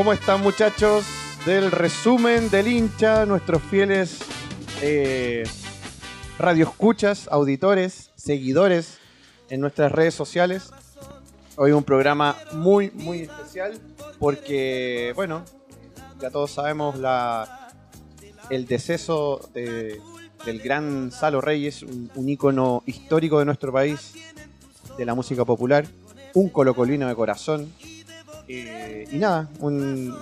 ¿Cómo están muchachos del resumen del hincha, nuestros fieles eh, radioescuchas, auditores, seguidores en nuestras redes sociales? Hoy un programa muy, muy especial porque, bueno, ya todos sabemos la, el deceso de- del gran Salo Reyes, un, un ícono histórico de nuestro país, de la música popular, un colocolino de corazón. Eh, y nada,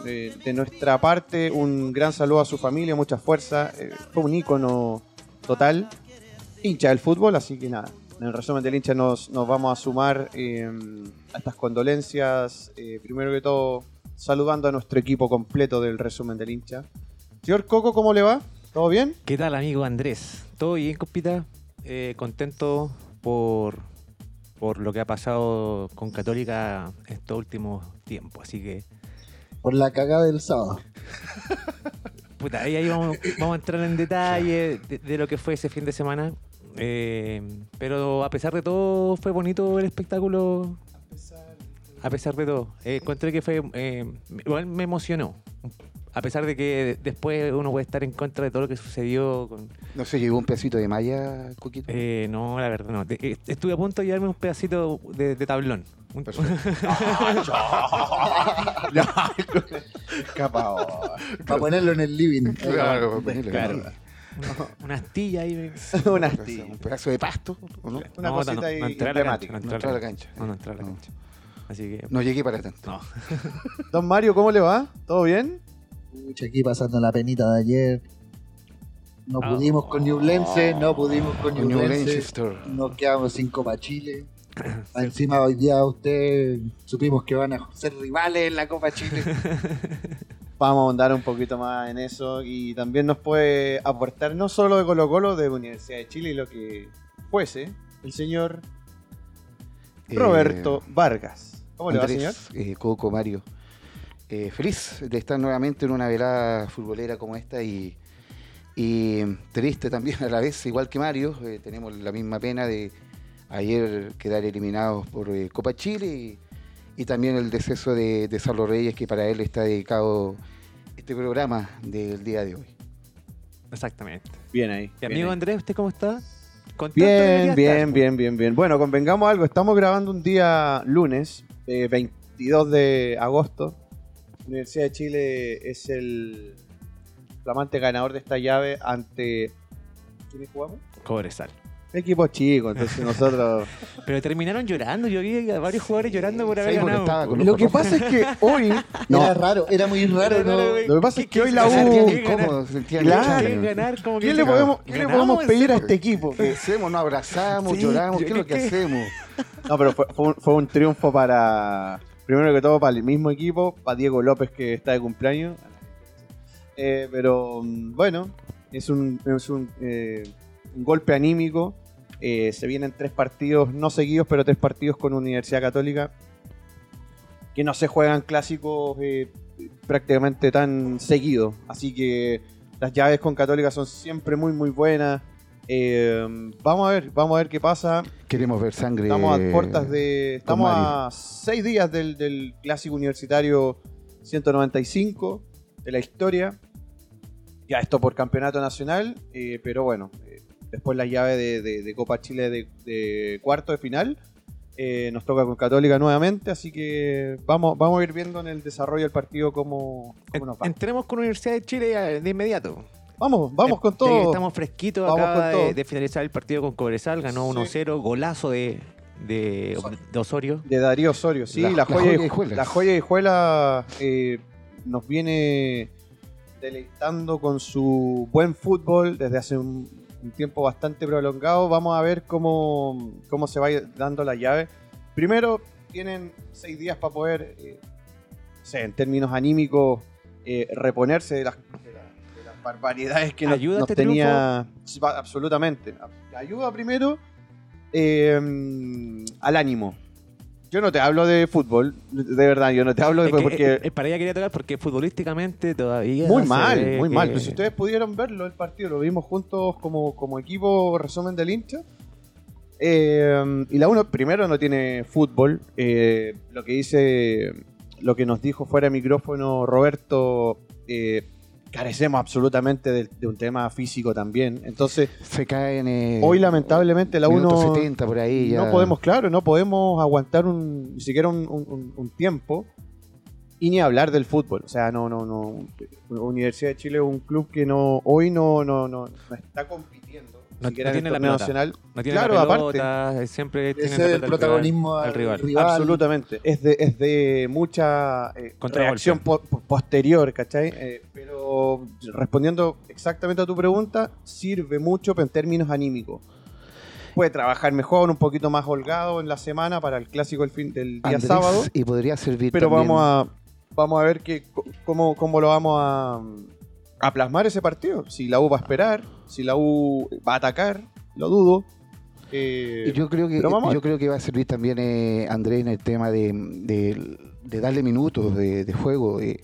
eh, de nuestra parte, un gran saludo a su familia, mucha fuerza. eh, fue un ícono total, hincha del fútbol, así que nada. En el resumen del hincha nos, nos vamos a sumar eh, a estas condolencias. primero que todo, saludando a nuestro equipo completo del resumen del hincha. Señor Coco, ¿cómo le va? ¿Todo bien? ¿Qué tal, amigo Andrés? ¿Todo bien, compita? Contento por, por lo que ha pasado con Católica estos últimos tiempos. Así que, Por la cagada del sábado. puta, ahí, ahí vamos, vamos a entrar en detalle de, de lo que fue ese fin de semana. Eh, pero a pesar de todo, fue bonito el espectáculo. A pesar de todo. Eh, encontré que fue. eh, igual me emocionó. A pesar de que después uno puede estar en contra de todo lo que sucedió con, No sé, llegó un pedacito de malla, Coquito. Eh, no, la verdad no. Eh, Estuve a punto de llevarme un pedacito de, de tablón. Un-. Para ponerlo en el living. Claro, para ponerle Claro. la- Una astilla ahí. Una Un astilla. pedazo de pasto, ¿o no? Una No, cosita no, no, ahí no entré a la emblemática. cancha, No entró a la cancha. No, no entré a la No. cancha. Así que. No llegué para tanto. No. Don Mario, ¿cómo le va? ¿Todo bien? Pucha, aquí pasando la penita de ayer. No Ah. pudimos con Ñublense, no pudimos con New Ñublense. Lancaster. Nos quedamos sin Copa Chile. Encima hoy día usted supimos que van a ser rivales en la Copa Chile. Vamos a ahondar un poquito más en eso y también nos puede aportar no solo de Colo Colo, de Universidad de Chile y lo que fuese, el señor Roberto Vargas. ¿Cómo le va, señor? Andrés, eh, Coco, Mario. Eh, feliz de estar nuevamente en una velada futbolera como esta y, y triste también a la vez, igual que Mario. eh, tenemos la misma pena de ayer quedar eliminados por eh, Copa Chile y, y también el deceso de, de Sarlo Reyes, que para él está dedicado este programa del día de hoy. Exactamente. Bien ahí. Y amigo. Andrés, ¿usted cómo está? ¿Contento de Bien, bien, estar? bien, bien, bien. Bueno, convengamos algo. Estamos grabando un día lunes, eh, 22 de agosto. Universidad de Chile es el flamante ganador de esta llave ante... ¿Quiénes jugamos? Cobresal. Equipo chico, entonces nosotros... Pero terminaron llorando. Yo vi a varios jugadores llorando por haber Sí, ganado. Lo que pasa es que hoy... Era No, raro, era muy raro. Lo que pasa es que hoy la U- Muy que ganar? Claro. como que ¿Qué le podemos, qué le Ganamos, podemos pedir a este equipo? ¿Qué hacemos? ¿Nos abrazamos? Sí, ¿Lloramos? ¿Qué es lo que hacemos? No, pero fue, fue un, fue un triunfo para... Primero que todo para el mismo equipo, para Diego López que está de cumpleaños. Eh, pero mm, bueno, es un, es un, eh, golpe anímico. Eh, se vienen tres partidos, no seguidos, pero tres partidos con Universidad Católica. Que no se juegan clásicos prácticamente tan seguidos. Así que las llaves con Católica son siempre muy, muy buenas. Eh, vamos a ver, vamos a ver qué pasa. Queremos ver sangre. Estamos a puertas de. Estamos a seis días del, del clásico universitario 195 de la historia. Ya esto por campeonato nacional, eh, pero bueno, eh, después la llave de, de- de Copa Chile de, de cuarto de final. eh, nos toca con Católica nuevamente, así que vamos, vamos a ir viendo en el desarrollo del partido cómo, cómo nos va. Entremos con Universidad de Chile de inmediato. Vamos, vamos con Ya que todo. Estamos fresquitos. Vamos acaba con todo. de, de finalizar el partido con Cobresal. Ganó Sí. 1-0. Golazo de, de, de Osorio. De Darío Osorio, sí, la, joya, de Hijuelas. la joya de Hijuela eh, nos viene deleitando con su buen fútbol desde hace un, un tiempo bastante prolongado. Vamos a ver cómo, cómo se va dando la llave. Primero, tienen seis días para poder, eh, en términos anímicos, eh, reponerse de las, barbaridades que nos, ¿Ayuda nos este tenía. Absolutamente. Ayuda primero eh, al ánimo. Yo no te hablo de fútbol, de verdad, yo no te hablo de Es que, porque eh, eh, para allá quería tocar porque futbolísticamente todavía. muy mal, muy que- mal. Pero si ustedes pudieron verlo el partido, lo vimos juntos como, como equipo resumen del hincha. Eh, y la uno primero no tiene fútbol. eh, lo que dice lo que nos dijo fuera de micrófono Roberto, eh, carecemos absolutamente de, de un tema físico también. Entonces, Se caen. eh, hoy lamentablemente la minuto 1 70 por ahí. Ya. no podemos, claro, no podemos aguantar un, ni siquiera un, un- un- un tiempo y ni hablar del fútbol. O sea, no, no, no. Universidad de Chile es un club que no, hoy no, no, no, no está compitiendo. No- siquiera no en tiene el la pelota. nacional. No tiene Claro, la aparte. pelota, eh, siempre tiene Ese la es el protagonismo al al rival. rival. Absolutamente. Es de, es de mucha eh, reacción po- po- posterior, ¿cachai? Eh, pero respondiendo exactamente a tu pregunta, sirve mucho en términos anímicos. Puede trabajar mejor, un poquito más holgado en la semana para el clásico del, fin, del día Andrés, sábado. Y podría servir Pero también- vamos a vamos a ver que, cómo, cómo lo vamos a, a plasmar ese partido. Si la U va a esperar, si la U va a atacar, lo dudo. Eh, Yo creo que yo creo que va a servir también eh, Andrés en el tema de, de- de darle minutos de, de juego. eh.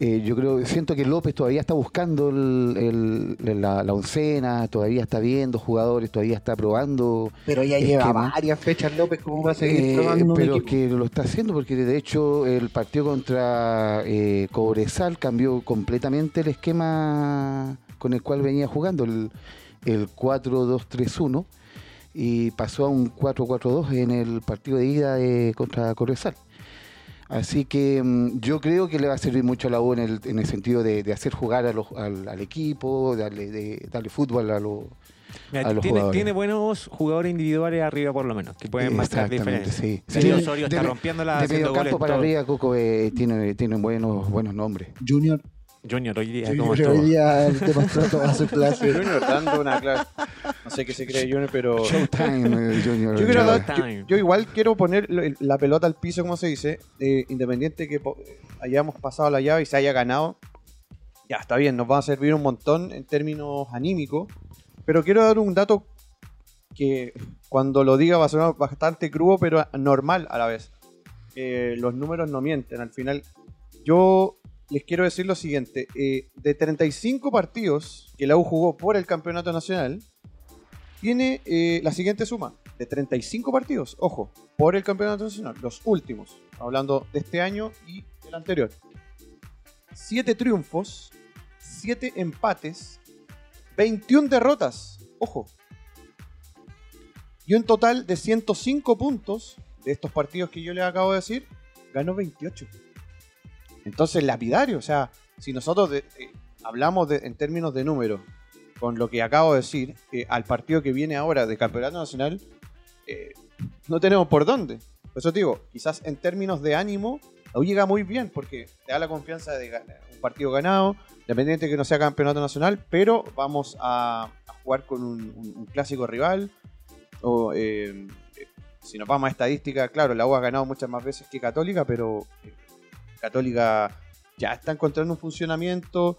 Eh, yo creo siento que López todavía está buscando el- el- la, la oncena, todavía está viendo jugadores, todavía está probando. Pero ya Es lleva varias fechas López, ¿cómo va a seguir Eh, probando pero que lo está haciendo porque de hecho el partido contra eh, Cobresal cambió completamente el esquema con el cual venía jugando, el, el 4-2-3-1 y pasó a un 4-4-2 en el partido de ida de- contra Cobresal. Así que mm, yo creo que le va a servir mucho a la U en el, en el sentido de, de hacer jugar a los- al, al equipo, darle, de, darle fútbol a los... Mira, a los tiene, jugadores. tiene buenos jugadores individuales arriba por lo menos, que pueden marcar Exactamente, diferencia. sí. Darío Sí, Osorio de- está rompiéndola De haciendo medio campo para todo. arriba, Coco eh, tiene, tiene buenos, buenos nombres. Junior, Junior hoy día, Junior ¿cómo estuvo? hoy día demostró toda su clase. Junior dando una clase. No sé qué se cree Junior, pero. Showtime, eh, Junior. Yo, quiero dar- yo- yo igual quiero poner lo- la pelota al piso, como se dice, eh, independiente que po- hayamos pasado la llave y se haya ganado. Ya, está bien, nos va a servir un montón en términos anímicos. Pero quiero dar un dato que cuando lo diga va a sonar bastante crudo, pero normal a la vez. Eh, los números no mienten. Al final, yo les quiero decir lo siguiente. eh, de 35 partidos que la U jugó por el campeonato nacional, tiene eh, la siguiente suma. De 35 partidos, ojo, por el campeonato nacional, los últimos, hablando de este año y el anterior. 7 triunfos, 7 empates, 21 derrotas, ojo. Y un total de 105 puntos de estos partidos que yo les acabo de decir, ganó 28. Entonces, lapidario, o sea, si nosotros de- eh, hablamos de- en términos de números, con lo que acabo de decir, al partido que viene ahora de Campeonato Nacional, eh, no tenemos por dónde. Por eso te digo, quizás en términos de ánimo, U llega muy bien, porque te da la confianza de ganar un partido ganado, independiente que no sea Campeonato Nacional, pero vamos a, jugar con un, clásico rival. O, eh, si nos vamos a estadística, claro, la U ha ganado muchas más veces que Católica, pero Católica ya está encontrando un funcionamiento.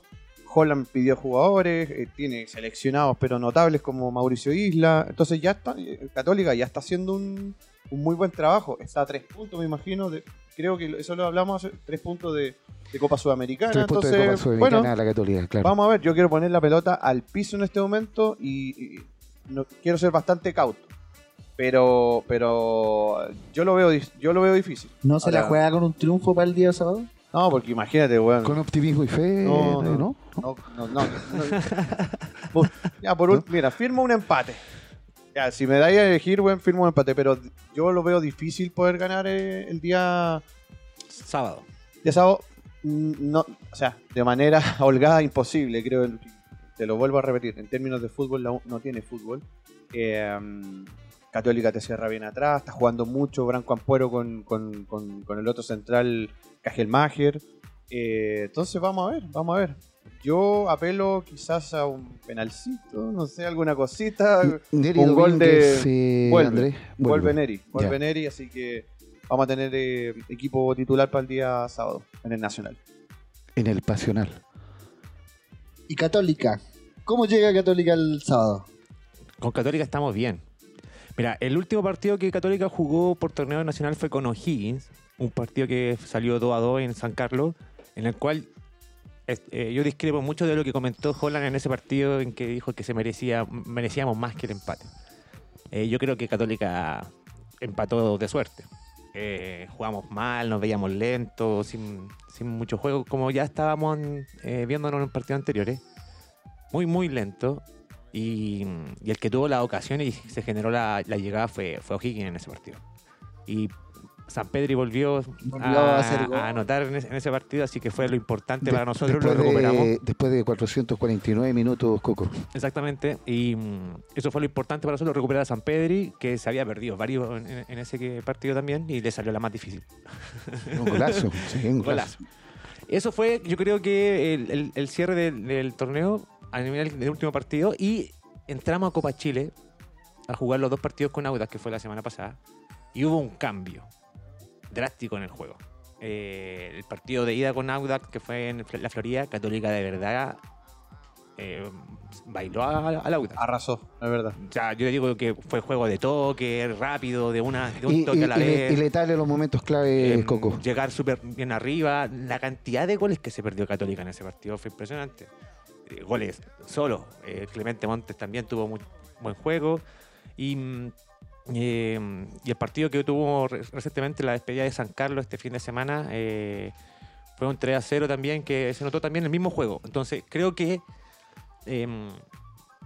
Holland pidió jugadores, eh, tiene seleccionados pero notables como Mauricio Isla. Entonces ya está, eh, Católica ya está haciendo un, un muy buen trabajo. Está a tres puntos, me imagino. de- creo que eso lo hablamos hace tres puntos de, de Copa Sudamericana. Tres puntos de Entonces, Copa Sudamericana bueno, a la Católica, claro. Vamos a ver, yo quiero poner la pelota al piso en este momento y, y no, quiero ser bastante cauto. Pero pero yo lo veo yo lo veo difícil. ¿No se la juega con un triunfo para el día sábado? No, porque imagínate, weón. Con optimismo y fe, No, ¿no? no. ¿no? No, no, no, no. Uf, ya, por un, mira, firmo un empate. Ya, si me dais a elegir, weón, firmo un empate, pero yo lo veo difícil poder ganar eh, el día Sábado. de sábado. No, o sea, de manera holgada, imposible, creo. Te lo vuelvo a repetir. En términos de fútbol, la U no tiene fútbol. Eh, Católica te cierra bien atrás, está jugando mucho Branco Ampuero con, con- con- con el otro central, Cajelmacher. Eh, entonces vamos a ver, vamos a ver. Yo apelo quizás a un penalcito, no sé, alguna cosita. Neri Un gol de- eh, vuelve, Andrés. Vuelve Neri, vuelve Ya. Neri, así que vamos a tener eh, equipo titular para el día sábado en el Nacional. En el Pasional. Y Católica. ¿Cómo llega Católica el sábado? Con Católica estamos bien. Mira, el último partido que Católica jugó por torneo nacional fue con O'Higgins, un partido que salió 2 a 2 en San Carlos, en el cual eh, yo discrepo mucho de lo que comentó Holland en ese partido en que dijo que se merecía merecíamos más que el empate. Eh, yo creo que Católica empató de suerte. eh, jugamos mal, nos veíamos lentos, sin, sin mucho juego, como ya estábamos viéndonos en partidos anteriores. Muy, muy lento. Y, y el que tuvo la ocasión y se generó la, la llegada fue, fue O'Higgins en ese partido. Y San Pedri volvió Volvió a a, a anotar en ese, en ese partido, así que fue lo importante para De- nosotros, lo después recuperamos. De, después de 449 minutos, Coco. Exactamente, y mm, eso fue lo importante para nosotros, recuperar a San Pedri, que se había perdido varios en, en- ese partido también, y le salió la más difícil. Un golazo. sí, un golazo. Golazo. Eso fue, yo creo que el, el- el cierre del, del torneo a nivel del último partido, y entramos a Copa Chile a jugar los dos partidos con Audax, que fue la semana pasada, y hubo un cambio drástico en el juego. Eh, el partido de ida con Audax, que fue en la Florida, Católica de verdad eh, bailó a- al Audax. Arrasó, es verdad. O sea, yo digo que fue juego de toque, rápido, de, una, de un Y, toque y- a la y le- vez. y letal en los momentos clave, Em, Coco. Llegar súper bien arriba. La cantidad de goles que se perdió Católica en ese partido fue impresionante. Eh, goles solo. Eh, Clemente Montes también tuvo muy buen juego. Y, mm, eh, y el partido que tuvo re- recientemente, la despedida de San Carlos este fin de semana, eh, fue un 3 a 0 también, que se notó también el mismo juego. Entonces, creo que em,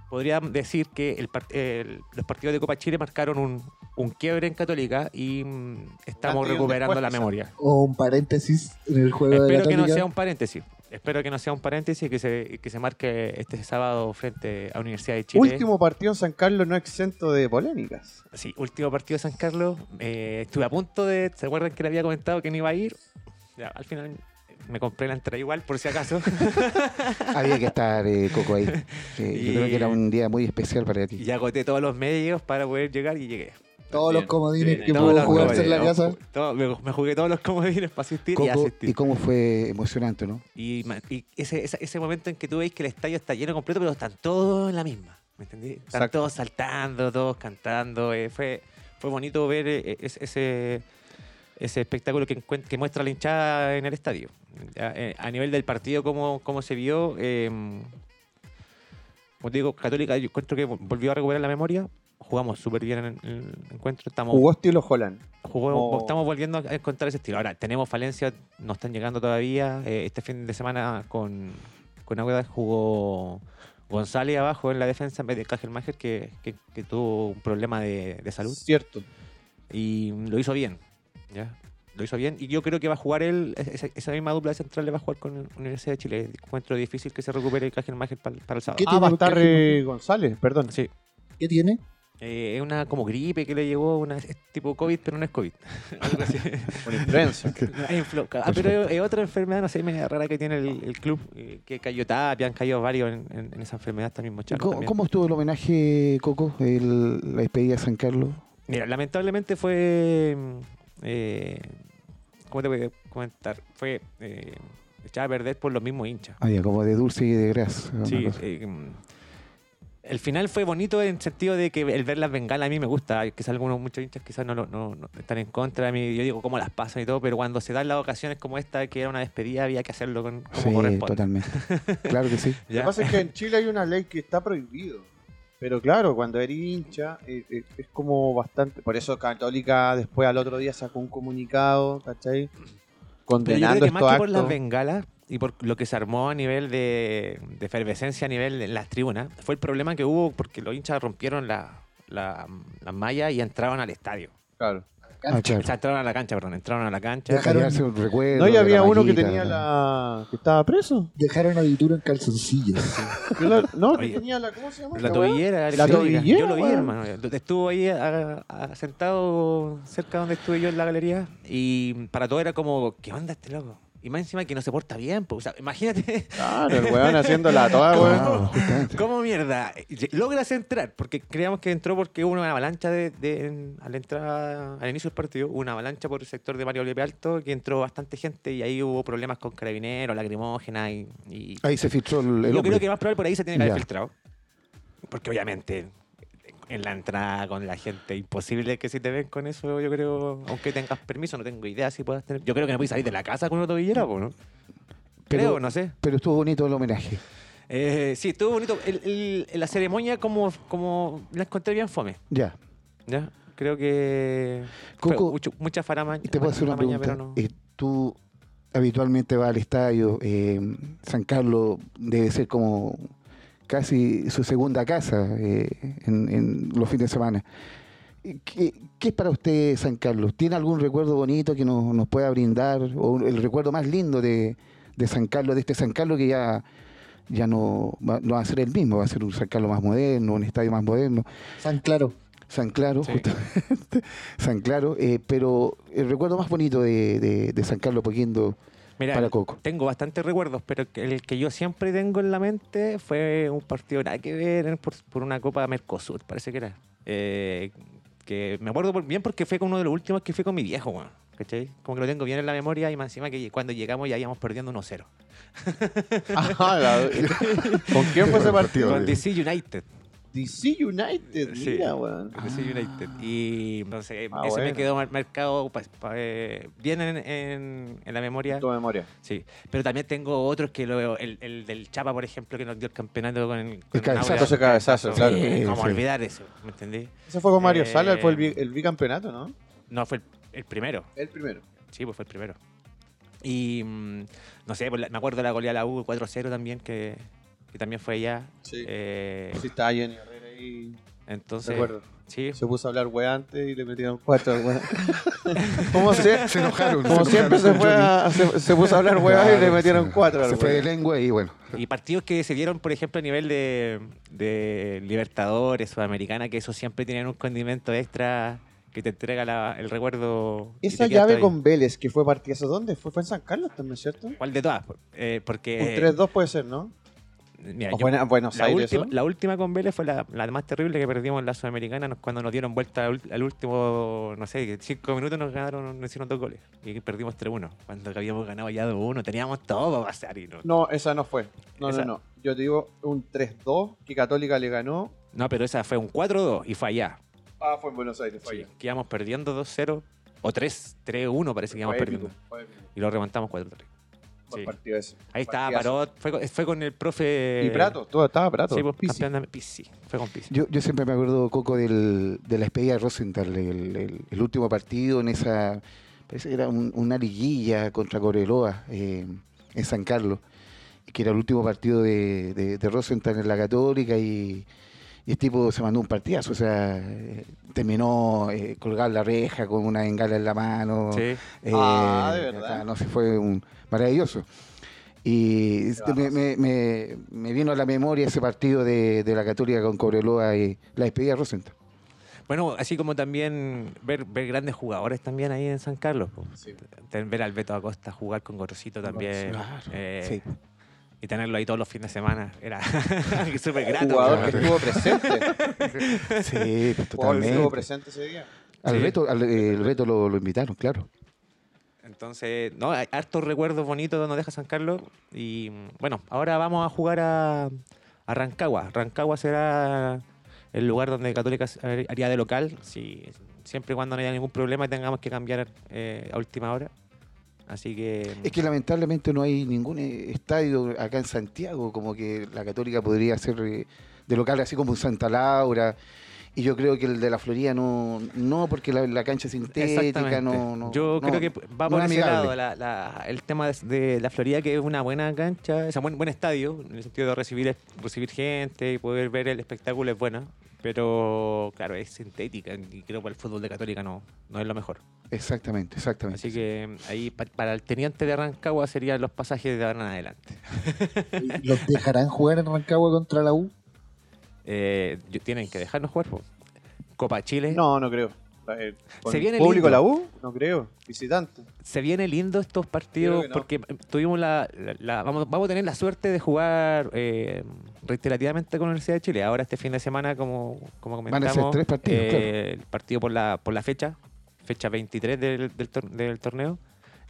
podría decir que el part- el- los partidos de Copa Chile marcaron un, un quiebre en Católica y mm, estamos recuperando la memoria. O un paréntesis en el juego de Espero que no Católica. sea un paréntesis. Espero que no sea un paréntesis y que se, que se marque este sábado frente a Universidad de Chile. Último partido en San Carlos no exento de polémicas. Sí, último partido de San Carlos. Eh, estuve a punto de. ¿Se acuerdan que le había comentado que no iba a ir? Ya, al final me compré la entrada igual, por si acaso. Había que estar, eh, Coco, ahí. Yo creo que era un día muy especial para ti. y agoté todos los medios para poder llegar y llegué. Todos los comodines que pudo jugarse en la casa. me, me jugué todos los comodines para asistir y asistir. ¿y cómo fue emocionante, no? Y, ese, ese, ese momento en que tú veis que el estadio está lleno completo, pero están todos en la misma. ¿Me entendí? Están todos saltando, todos cantando. eh, fue, fue bonito ver eh, es- ese, ese espectáculo que, muestra la hinchada en el estadio. Eh, a nivel del partido, cómo, cómo se vio. eh, como te digo, Católica, yo encuentro que volvió a recuperar la memoria. Jugamos súper bien en el encuentro. Estamos Jugó estilo Holland. Jugó- Estamos volviendo a encontrar ese estilo. Ahora, tenemos falencias, no están llegando todavía. Eh, este fin de semana con, con Agueda jugó González abajo en la defensa en vez de Kajelmacher, que, que, que tuvo un problema de, de salud. Cierto. Y lo hizo bien. ¿ya? Lo hizo bien. Y yo creo que va a jugar él, esa, esa misma dupla de centrales va a jugar con la Universidad de Chile. Encuentro difícil que se recupere Kajelmacher para, para el sábado. ¿Qué Ah, tiene va a estar Cajelmacher? eh, González, perdón. Sí. ¿Qué tiene? Eh, es una como gripe que le llegó, una, es tipo COVID, pero no es COVID. Algo así. Con influenza. Ah, pero es otra enfermedad, no sé, media rara que tiene el, el club, eh, que cayó Tapia, han caído varios en, en- en esa enfermedad, mismo Charlo ¿Cómo, también. cómo estuvo el homenaje, Coco? El- la despedida de San Carlos. Mira, lamentablemente fue, mm, eh, ¿cómo te voy a comentar? Fue eh, echada a perder por los mismos hinchas. Ah, ya, como de dulce y de grasa. una Sí, el final fue bonito en el sentido de que el ver las bengalas a mí me gusta. Quizás algunos, muchos hinchas quizás no, lo- no, no están en contra de mí. Yo digo cómo las pasan y todo, pero cuando se dan las ocasiones como esta, que era una despedida, había que hacerlo con, como Sí, corresponde. totalmente. Claro que sí. Lo ¿ya? que pasa es que en Chile hay una ley que está prohibido. Pero claro, cuando eres hincha, eh, eh, es como bastante. Por eso Católica después al otro día sacó un comunicado, ¿cachai? Pero yo Condenando creo que más que por las bengalas y por lo que se armó a nivel de, de efervescencia a nivel de las tribunas, fue el problema que hubo porque los hinchas rompieron la, la, las mallas y entraron al estadio. Claro. Ah, claro. O sea, entraron a la cancha, perdón, entraron a la cancha. Dejaron- un recuerdo No, y había la uno que tenía ¿no? la. que estaba preso. Dejaron a Dituro en calzoncillos. Que la- No, que tenía la. ¿Cómo se llama? La tobillera, La tobillera, Yo lo vi, hermano. Estuvo ahí a- a- sentado cerca donde estuve yo en la galería y para todo era como, ¿qué onda este loco? Y más encima que no se porta bien, pues, o sea, imagínate Claro, el weón haciendo la toda, ¿Cómo? weón. Claro, cómo mierda logras entrar, porque creíamos que entró porque hubo una avalancha de, de- en- al entrar al inicio del partido, hubo una avalancha por el sector de Mario Lepe Alto, que entró bastante gente y ahí hubo problemas con carabineros, lacrimógena y, y- Ahí se filtró el, el yo hombre. creo que más probable por ahí se tiene que haber Ya. filtrado. Porque obviamente en la entrada con la gente, imposible que si te ven con eso, yo creo, aunque tengas permiso, no tengo idea si puedas tener. Yo creo que no puedes salir de la casa con una tobillera, ¿no? Pero- Creo, no sé. Pero estuvo bonito el homenaje. Eh, sí, estuvo bonito. El- el- la ceremonia como, como la encontré bien fome. Ya. ¿ya? creo que Coco, mucho- mucha farama. Y te puedo hacer una faramaña, pregunta. pero no. Eh, tú habitualmente vas al estadio. eh, San Carlos debe ser como casi su segunda casa eh, en, en los fines de semana. ¿Qué, qué es para usted San Carlos? ¿Tiene algún recuerdo bonito que nos, nos pueda brindar? ¿O el recuerdo más lindo de, de San Carlos, de este San Carlos que ya, ya no, va, no va a ser el mismo, va a ser un San Carlos más moderno, un estadio más moderno? San Claro. San Claro, Sí. justamente. San Claro, eh, pero el recuerdo más bonito de, de- de San Carlos Poquindo Mira, para Coco. tengo bastantes recuerdos, pero el que yo siempre tengo en la mente fue un partido nada que ver por, por una Copa Mercosur, parece que era. Eh, que me acuerdo por- bien porque fue con uno de los últimos que fue con mi viejo, weón. ¿Cachai? Como que lo tengo bien en la memoria y más encima que cuando llegamos ya íbamos perdiendo 1-0. Ajá, la- ¿Con quién fue ese partido? Con DC United. DC United, Sí. mira, weón. DC United. Y entonces Ah, ese me quedó mar- marcado pa- pa- eh, bien en, en- en la memoria. Tu memoria. Sí, pero también tengo otros que lo, el, el del Chapa, por ejemplo, que nos dio el campeonato con el, con cabezazo. Aura. Ese cabezazo, claro. Sí, ¿Cómo Sí. olvidar eso? ¿Me entendí? Ese fue con Mario Eh, Sala, fue el, el bicampeonato, ¿no? No, fue el, el primero. El primero. Sí, pues fue el primero. Y mm, no sé, pues, me acuerdo de la goleada de la U 4-0 también, que, que también fue allá. Sí. Eh, Sí, estaba Jenny Herrera ahí. entonces, Recuerdo. sí, Se puso a hablar weá antes y le metieron cuatro. weá. Como, se- Se enojaron. como siempre se, fue a- se, se puso a hablar weá y le Claro, metieron cuatro. al Se fue de lengua y bueno. Y partidos que se dieron, por ejemplo, a nivel de, de Libertadores, Sudamericana, que eso siempre tienen un condimento extra que te entrega la- el recuerdo. Esa llave con Vélez, que fue partidazo, ¿dónde fue? Fue en San Carlos también, ¿cierto? ¿Cuál de todas? Eh, porque. Un 3-2 puede ser, ¿no? Mira, yo- Buena- Buenos la, Aires. última, ¿no? la última con Vélez fue la, la más terrible que perdimos en la Sudamericana cuando nos dieron vuelta al, al último, no sé, cinco minutos nos ganaron, nos hicieron dos goles y perdimos 3-1. Cuando habíamos ganado ya 2-1, teníamos todo para pasar y no. No, esa no fue. No, Esa- no, no. Yo te digo un 3-2 que Católica le ganó. No, pero esa fue un 4-2 y fue allá. Ah, fue en Buenos Aires, Sí, que íbamos perdiendo 2-0 o 3, 3-1 parece que íbamos perdiendo. Y lo remontamos 4-3. Buen Sí. partido ese. Ahí estaba. Parot, fue, con- fue con el profe... Y Prato, todo estaba Prato. Sí, pues, Pizzi. campeón de Pizzi, fue con Pizzi. Yo, yo siempre me acuerdo, Coco, del, de la despedida de Rosenthal, el, el- el último partido en esa. Parece que era un- una liguilla contra Coreloa eh, en San Carlos, que era el último partido de, de, de Rosenthal en la Católica y. Y este tipo se mandó un partidazo, o sea, eh, terminó eh, colgar la reja con una bengala en la mano. Sí. Eh, Ah, ¿de verdad? acá, no sé, fue un maravilloso. Y este, me, me- me- me vino a la memoria ese partido de, de la Católica con Cobreloa y la despedida de Rosenthal. Bueno, así como también ver, ver grandes jugadores también ahí en San Carlos. Sí. Ver al Beto Acosta jugar con Gorosito también. Claro, eh, sí. Y tenerlo ahí todos los fines de semana. Era súper grato. Jugador que estuvo presente. Sí, pues, Jugador que estuvo totalmente. presente ese día. Al Sí. Beto, al- el Beto lo, lo invitaron, claro. Entonces, no, hay hartos recuerdos bonitos nos deja San Carlos. Y bueno, ahora vamos a jugar a, a Rancagua. Rancagua será el lugar donde Católica haría de local, si, siempre y cuando no haya ningún problema y tengamos que cambiar eh, a última hora. Así que. Es que lamentablemente no hay ningún eh, estadio acá en Santiago, como que la Católica podría ser eh, de local así como en Santa Laura. Y yo creo que el de la Florida no, no porque la, la cancha es sintética, no, no. Yo no, creo que va por es ese lado la- la- el tema de, de la Florida, que es una buena cancha, es un buen, buen estadio, en el sentido de recibir, recibir gente y poder ver el espectáculo es buena, pero claro, es sintética y creo que el fútbol de Católica no, no es lo mejor. Exactamente, exactamente. Así que ahí pa- para el teniente de Rancagua serían los pasajes de ahora en adelante. ¿Los dejarán jugar en Rancagua contra la U? Eh, tienen que dejarnos jugar. po. Copa Chile. No, no creo. Eh, con Se viene ¿Público lindo. la U? No creo. Visitante. se viene lindo estos partidos no. porque eh, tuvimos la, la- la- vamos, vamos a tener la suerte de jugar eh, reiterativamente con la Universidad de Chile. Ahora este fin de semana, como, como Van a comentamos, ser tres partidos, eh, claro. el partido por la, por la fecha, fecha 23 del, del, tor- del torneo.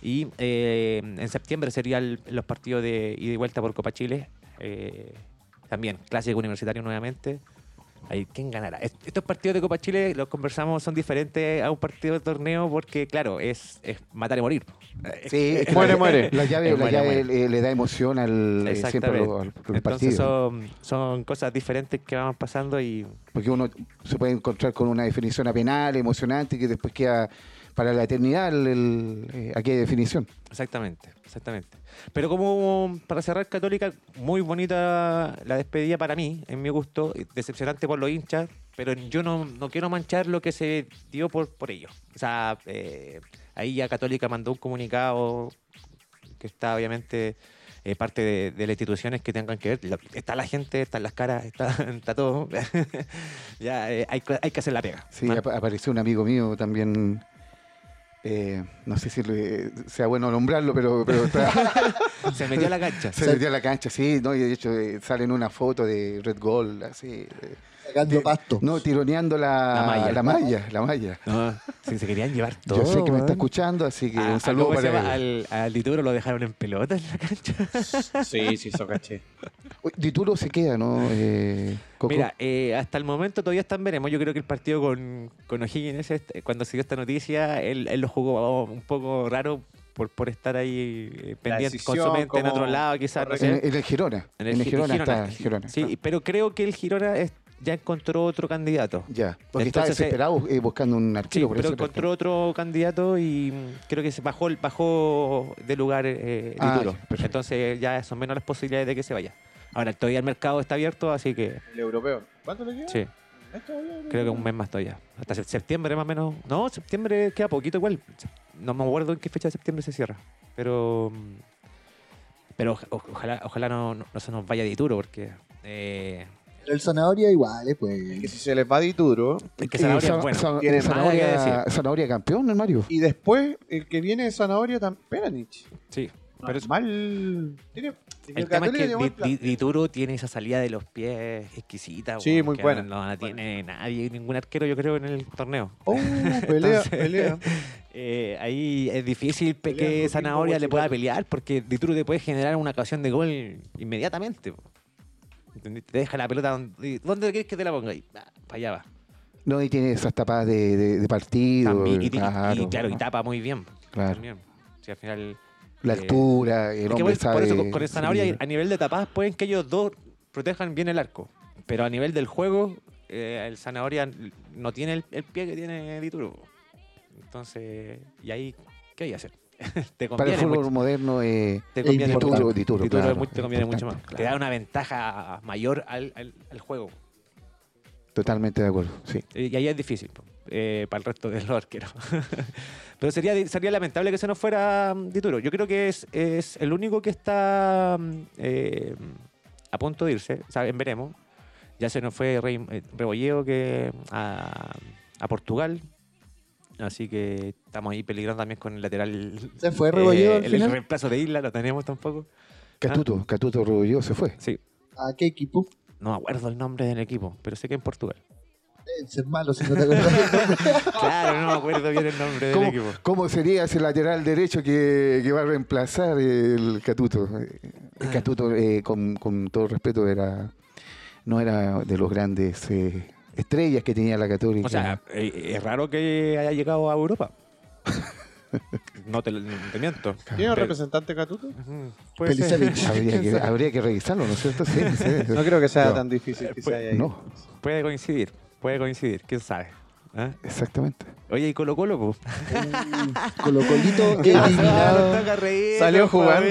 Y eh, en septiembre serían los partidos de ida y vuelta por Copa Chile. eh, también clásico universitario nuevamente. Ahí, ¿quién ganará? Est- Estos partidos de Copa Chile, los conversamos, son diferentes a un partido de torneo porque, claro, es, es matar y morir. Sí, es Muere, muere. La llave, Es la muere, llave muere. Le, le da emoción al, eh, siempre Exactamente. al, al Entonces partido. son, son cosas diferentes que van pasando y Porque uno se puede encontrar con una definición a penal, emocionante, que después queda para la eternidad el, el- eh, aquella definición. Exactamente, exactamente. Pero como para cerrar Católica, muy bonita la despedida para mí, en mi gusto, decepcionante por los hinchas, pero yo no, no quiero manchar lo que se dio por, por ellos. O sea, eh, ahí ya Católica mandó un comunicado que está obviamente eh, parte de, de las instituciones que tengan que ver. La- Está la gente, están las caras, está, está todo. ya eh, hay, hay que hacer la pega. Sí, ¿no? ap- apareció un amigo mío también. Eh, no sé si le- sea bueno nombrarlo, pero, pero Se metió a la cancha. se metió a la cancha, sí, ¿no? y de hecho eh, sale en una foto de Red Gold, así. Eh, Sacando pasto. no, tironeando la, La malla. La malla, la malla. No, si se querían llevar todo. Yo sé que me está weón. escuchando, así que Ah, un saludo ¿cómo se para él. Al, al Dituro lo dejaron en pelota en la cancha. Sí, sí, eso caché. Oye, Dituro se queda, ¿no? Eh, Coco? Mira, eh, hasta el momento todavía están veremos. Yo creo que el partido con, con O'Higgins, este, cuando se dio esta noticia, él, él lo jugó un poco raro por, por estar ahí eh, pendiente con su decisión, mente en como- otro lado, quizás. No en, el Girona. En el, Gi- Girona, está Girona. Sí, pero creo que el Girona es- ya encontró otro candidato. Ya, porque estaba Entonces, eh, desesperado eh, buscando un Sí, archivo. por pero encontró otro candidato y creo que se bajó, el- bajó de lugar eh, Ah, ya. Entonces ya son menos las posibilidades de que se vaya. Ahora, todavía el mercado está abierto, así que El europeo. ¿Cuánto le queda? sí, creo que un mes más todavía. Hasta se- septiembre más o menos. No, septiembre queda poquito igual. No me acuerdo en qué fecha de septiembre se cierra. Pero pero oj- oj- ojalá, ojalá no, no- no se nos vaya Dituro porque eh, el zanahoria igual, eh, Que pues. si se les va es que Sanabria Sa- es bueno. Sa- Tiene nada que zanahoria, decir. zanahoria campeón, ¿no, Mario? Y después, el que viene de Zanahoria también. Peranich. Sí, pero es- mal. Tiene, El tema es que Dituro tiene esa salida de los pies exquisita. Sí, muy que buena. No la tiene nadie, ningún arquero, yo creo, en el torneo. Oh, pelea, Entonces, pelea. eh, ahí es difícil Pelea que Zanahoria le pueda pelear porque Dituro te puede generar una ocasión de gol inmediatamente. Te deja la pelota donde, ¿dónde quieres que te la ponga? Y, para allá va. No, y tiene esas tapadas de, de- de partido. También, y, claro, y claro, y ¿no? tapa muy bien. Claro. También. Sí, al final. La eh, altura, el hombre por, por eso, sabe con- con el Zanahoria, a nivel de tapadas, pueden que ellos dos protejan bien el arco. Pero a nivel del juego, eh, el Zanahoria no tiene el, el pie que tiene Dituro. Entonces, y ahí, ¿qué hay que hacer? te Para el fútbol mucho. moderno, eh, Te conviene mucho. claro, te conviene mucho más. Te da una ventaja mayor al, al- al juego. Totalmente de acuerdo, sí. Y ahí es difícil eh, para el resto de los arqueros. Pero sería, sería lamentable que se nos fuera mm, Dituro. Yo creo que es, es el único que está mm, eh, a punto de irse. O sea, veremos. Ya se nos fue Rey, eh, Rebolleo que, a, a Portugal. Así que estamos ahí peligrando también con el lateral. ¿Se fue Rebolleo al el, final? reemplazo de Isla lo tenemos tampoco. Catuto, Catuto Rubio se fue. Sí, ¿A qué equipo? no me acuerdo el nombre del equipo, pero sé que en Portugal. Deben ser malo si no te acuerdas. Claro, no me acuerdo bien el nombre del ¿Cómo, equipo. cómo sería ese lateral derecho que, que va a reemplazar el Catuto? Eh, Ah. El Catuto, eh, con, con todo respeto, era no era de los grandes eh, estrellas que tenía la Católica. O sea, eh, es raro que haya llegado a Europa. No te, no te miento. ¿Tiene un representante Catuto? Habría, que, habría que revisarlo, ¿no es cierto? Sí, sí. No creo que sea No. tan difícil que se haya ido. No, Puede coincidir, puede coincidir, quién sabe. ¿Ah? exactamente. Oye, ¿y Colo Colo? po? Colo Colito eliminado. Salió jugando.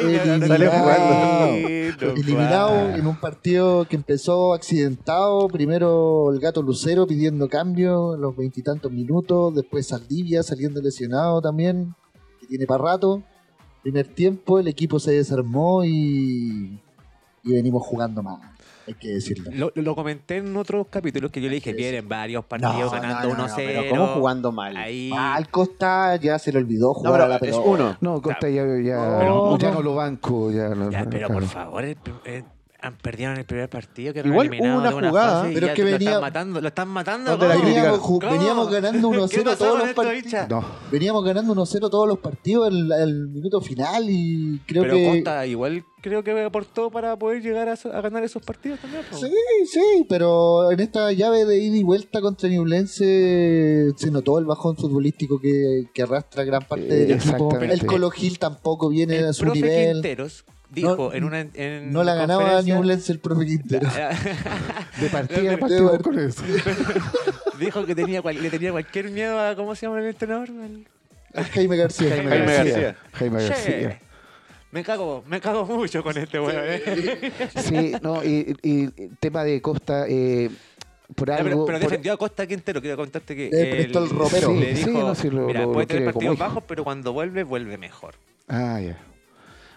Eliminado. Salió jugando. Eliminado en un partido que empezó accidentado. Primero el gato Lucero pidiendo cambio en los veintitantos minutos. Después Saldivia saliendo lesionado también, que tiene para rato. Primer tiempo, el equipo se desarmó y, y venimos jugando mal. Hay que decirlo. Lo, lo comenté en otros capítulos que yo le dije, vienen varios partidos No, ganando no, no, no, 1-0. Pero ¿cómo jugando mal? Ahí. Mal Costa ya se le olvidó No, jugar a la pero es pelota. uno. No, Costa ya, ya, Pero- ya no lo banco. Ya, no- Ya, pero claro. por favor, el- el- Han perdido en el primer partido, que Igual hubo una de jugada, fase y pero es que lo venía- están matando, lo están matando. ¿Dónde la ¿cómo? criticaron? Veníamos, veníamos ganando ¿Qué 1-0 pasó todos los partidos. No, Veníamos ganando 1-0 todos los partidos el, el minuto final y creo Pero que... Costa igual creo que aportó para poder llegar a, so- a ganar esos partidos también. po. Sí, sí, pero en esta llave de ida y vuelta contra Ñublense se notó el bajón futbolístico que, que arrastra gran parte Eh, del equipo. El Colo Gil tampoco viene El a su profe nivel. Quinteros dijo No- en una en No la ganaba Ñublense el profe Quintero. de partida De- de partido con eso. dijo que tenía cual- le tenía cualquier miedo a cómo se llama el entrenador. Jaime García. Jaime Jaime García. Jaime García. Me cago, me cago mucho con este weón. eh. Sí, no, y, y el tema de Costa, eh, por algo. pero, pero por- defendió a Costa Quintero, quiero contarte que Le prestó el ropero. le Sí, dijo, sí, no, sí, lo- mira, lo- puede lo tener partidos bajos, pero cuando vuelve, vuelve mejor. Ah, ya.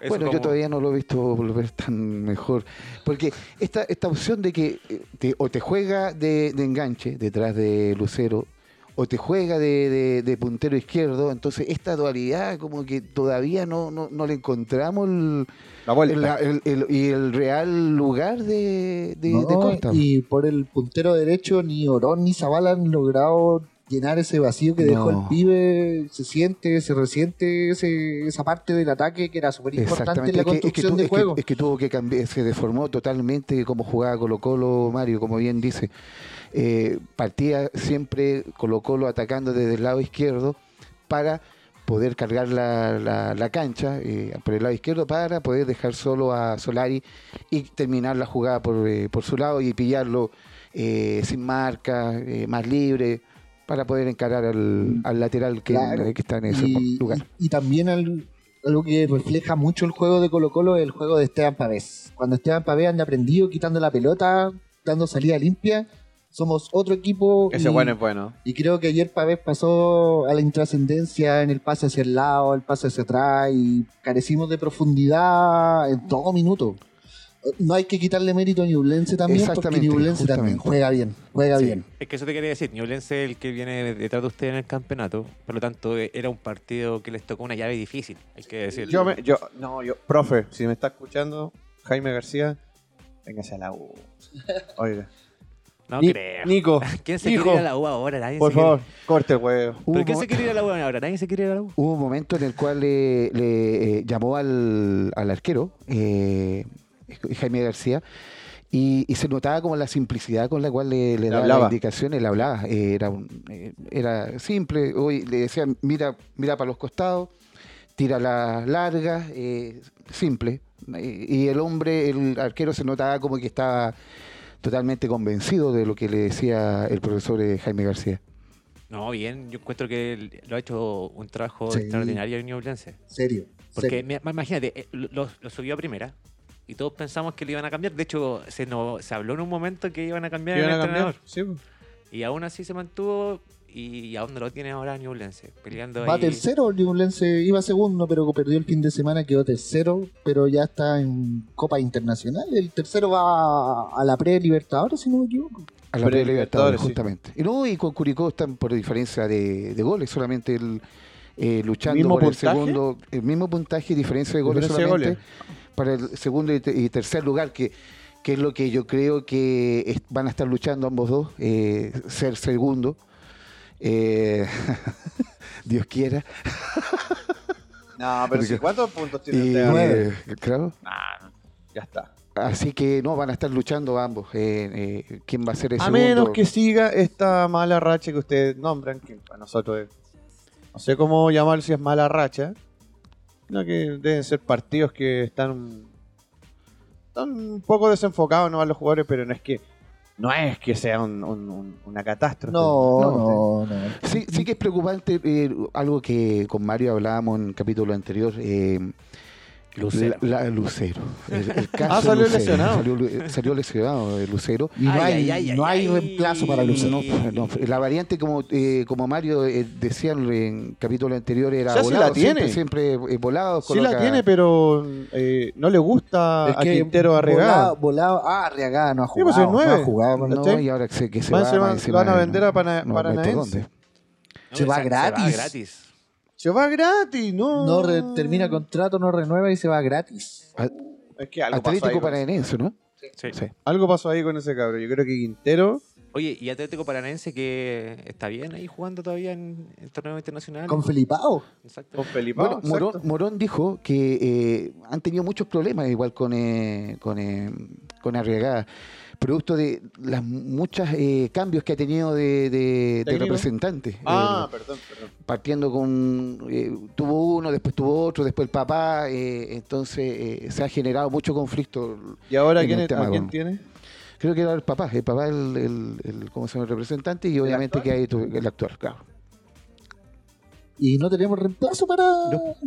Eso bueno, yo todavía no lo he visto volver tan mejor. Porque esta, esta opción de que eh, te- o te juega de, de enganche detrás de Lucero, o te juega de, de- de puntero izquierdo, entonces esta dualidad como que todavía no, no, no le encontramos el, La vuelta. el- el- el- y el real lugar de, de, No, de Costa. y por el puntero derecho ni Orón ni Zavala han logrado llenar ese vacío que dejó No. el pibe. Se siente, se resiente ese- esa parte del ataque que era súper importante en la Es que- es que construcción tu- de es que- juego. es que tuvo que cambiar, se deformó totalmente como jugaba Colo Colo, Mario, como bien dice. Eh, partía siempre Colo Colo atacando desde el lado izquierdo para poder cargar la, la- la cancha eh, por el lado izquierdo para poder dejar solo a Solari y terminar la jugada por, eh, por su lado y pillarlo eh, sin marca, eh, más libre, para poder encarar al, al lateral que, Claro. que está en ese y, lugar. y- y también al- algo que refleja mucho el juego de Colo Colo es el juego de Esteban Pavés. Cuando Esteban Pavés anda aprendido quitando la pelota, dando salida limpia, somos otro equipo. Ese y, bueno es bueno. y creo que ayer Pavés pasó a la intrascendencia en el pase hacia el lado, el pase hacia atrás y carecimos de profundidad en todo minuto. No hay que quitarle mérito a Ñublense también, porque Exactamente, Ñublense también juega bien, juega Sí, bien. Es que eso te quería decir. Ñublense es el que viene detrás de usted en el campeonato. Por lo tanto, eh, era un partido que les tocó una llave difícil. Hay que decirlo. Yo, me, yo, no, yo, profe, si me está escuchando, Jaime García, véngase a la U. Oiga. no Ni- creo. Nico, ¿Quién se hijo, quiere ir a la U ahora? Nadie por se quiere- favor, corte el huevo. ¿Pero quién se quiere ir a la U ahora? Nadie se quiere ir a la U. Hubo un momento en el cual le, le, eh, llamó al, al arquero, eh, Jaime García, y, y se notaba como la simplicidad con la cual le, le Le daba hablaba. las indicaciones, le hablaba. Eh, era, un- eh, era simple, hoy le decían, mira, mira para los costados, tira la larga, eh, simple. Eh, y el hombre, el arquero se notaba como que estaba totalmente convencido de lo que le decía el profesor eh, Jaime García. No, bien. Yo encuentro que lo ha hecho un trabajo Sí. extraordinario en Ñublense. Serio. Porque serio. mi- imagínate, eh, lo, lo subió a primera y todos pensamos que le iban a cambiar. De hecho, se, no, se habló en un momento que iban a cambiar ¿Iban el a cambiar? entrenador. Sí, pues. Y aún así se mantuvo y, y aún no lo tiene ahora Ñublense. Peleando Va ahí. tercero, el Ñublense iba segundo, pero perdió el fin de semana, quedó tercero, pero ya está en Copa Internacional. El tercero va a la pre-Libertadores, si no me equivoco. A la Pre- pre-Libertadores, sí. justamente. Y no, y con Curicó están por diferencia de, de goles, solamente el, eh, luchando ¿Mismo por puntaje? el segundo, el mismo puntaje y diferencia de goles solamente para el segundo y, te- y tercer lugar, que, que es lo que yo creo que es- van a estar luchando ambos dos, eh, ser segundo. Eh, Dios quiera. No, pero si, ¿cuántos puntos tiene Y, nueve. claro. Nah, ya está. Así que no, van a estar luchando ambos. eh, eh, ¿Quién va a ser el A segundo? menos que siga esta mala racha que ustedes nombran, que para nosotros es- no sé cómo llamarlo si es mala racha, sino que deben ser partidos que están, están un poco desenfocados no los jugadores, pero no es que no es que sea un- un- un- una catástrofe. No, No, no, no. Sí, sí que es preocupante eh, algo que con Mario hablábamos en el capítulo anterior. eh, Lucero. La, la- Lucero. El, el caso Ah, salió Lucero. lesionado. Salió, lu- salió lesionado el Lucero. Y no Ay, hay, ay, ay, no ay, hay ay. reemplazo para Lucero. No, no, la variante, como, eh, como Mario eh, decía en el capítulo anterior, era O sea, sí volado. la tiene. Siempre, siempre eh, volado. Sí la tiene, pero eh, no le gusta Es a Quintero Arriagada. volado- volado- ah, Arriagada no ha Sí, pues, jugado. No ha jugado con No, y ahora que se, que se va, se van- van a no- vender a. ¿dónde? No, Se va Se gratis. va gratis. Se va gratis, no. No re- termina contrato, no renueva y se va gratis. Es que algo pasó ahí Atlético con- Paranaense, ¿no? Sí. Sí. Algo pasó ahí con ese cabrón. Yo creo que Quintero. Oye, y Atlético Paranense que está bien ahí jugando todavía en, en torneos internacionales. Con Felipao. Exacto. Con Felipe. Bueno, Morón, Morón dijo que eh, han tenido muchos problemas igual con, eh, con, eh, con Arriagada, producto de las muchos cambios que ha tenido de, de- representantes. Ah, Eh, perdón, perdón. partiendo con, eh, tuvo uno, después tuvo otro, después el papá, eh, entonces eh, se ha generado mucho conflicto. ¿Y ahora quién, el tema, a quién tiene? Creo que era el papá, el papá el, el, el- ¿cómo se llama? el representante y obviamente que hay tu- el actual, claro. Y no tenemos reemplazo para